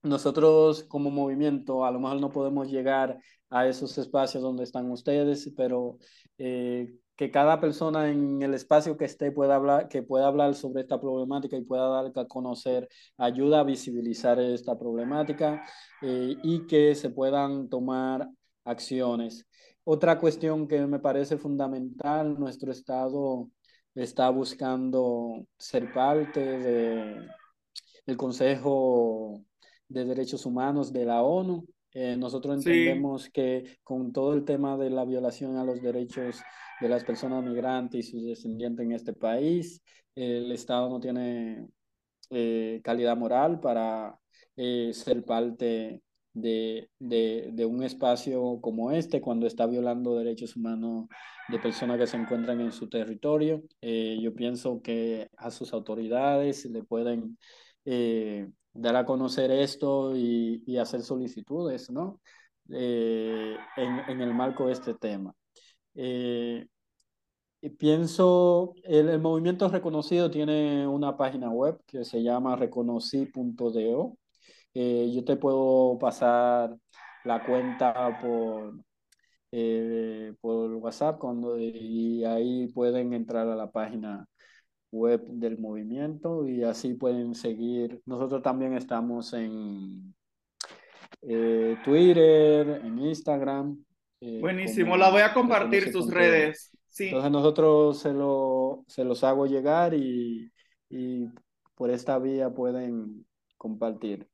nosotros como movimiento a lo mejor no podemos llegar a esos espacios donde están ustedes, pero eh, que cada persona en el espacio que esté pueda hablar, que pueda hablar sobre esta problemática y pueda dar a conocer, ayuda a visibilizar esta problemática eh, y que se puedan tomar acciones. Otra cuestión que me parece fundamental, nuestro Estado está buscando ser parte de, del Consejo de Derechos Humanos de la ONU. Eh, nosotros entendemos que con todo el tema de la violación a los derechos de las personas migrantes y sus descendientes en este país, el Estado no tiene eh, calidad moral para eh, ser parte de, de, un espacio como este cuando está violando derechos humanos de personas que se encuentran en su territorio. yo pienso que a sus autoridades le pueden dar a conocer esto y, y hacer solicitudes, ¿no? Eh, en, en, el marco de este tema. Eh, pienso, el, el, movimiento reconocido tiene una página web que se llama reconocí.do. Eh, yo te puedo pasar la cuenta por, eh, por WhatsApp y ahí pueden entrar a la página web del movimiento y así pueden seguir. Nosotros también estamos en eh, Twitter, en Instagram. Eh, Buenísimo, la voy a compartir sus redes. Sí. Entonces nosotros se, lo, se los hago llegar y, y por esta vía pueden compartir.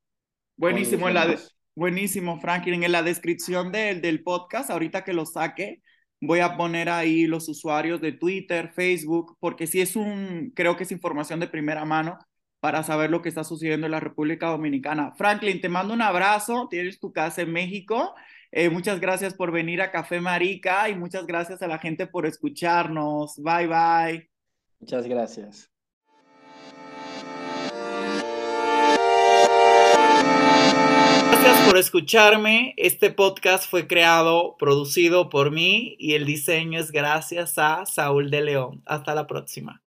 Buenísimo, la buenísimo, Franklin. En la descripción del, del podcast, ahorita que lo saque, voy a poner ahí los usuarios de Twitter, Facebook, porque sí es un, creo que es información de primera mano para saber lo que está sucediendo en la República Dominicana. Franklin, te mando un abrazo, tienes tu casa en México. Eh, muchas gracias por venir a Café Marica y muchas gracias a la gente por escucharnos. Bye, bye. Muchas gracias. Gracias por escucharme. Este podcast fue creado, producido por mí y el diseño es gracias a Saúl de León. Hasta la próxima.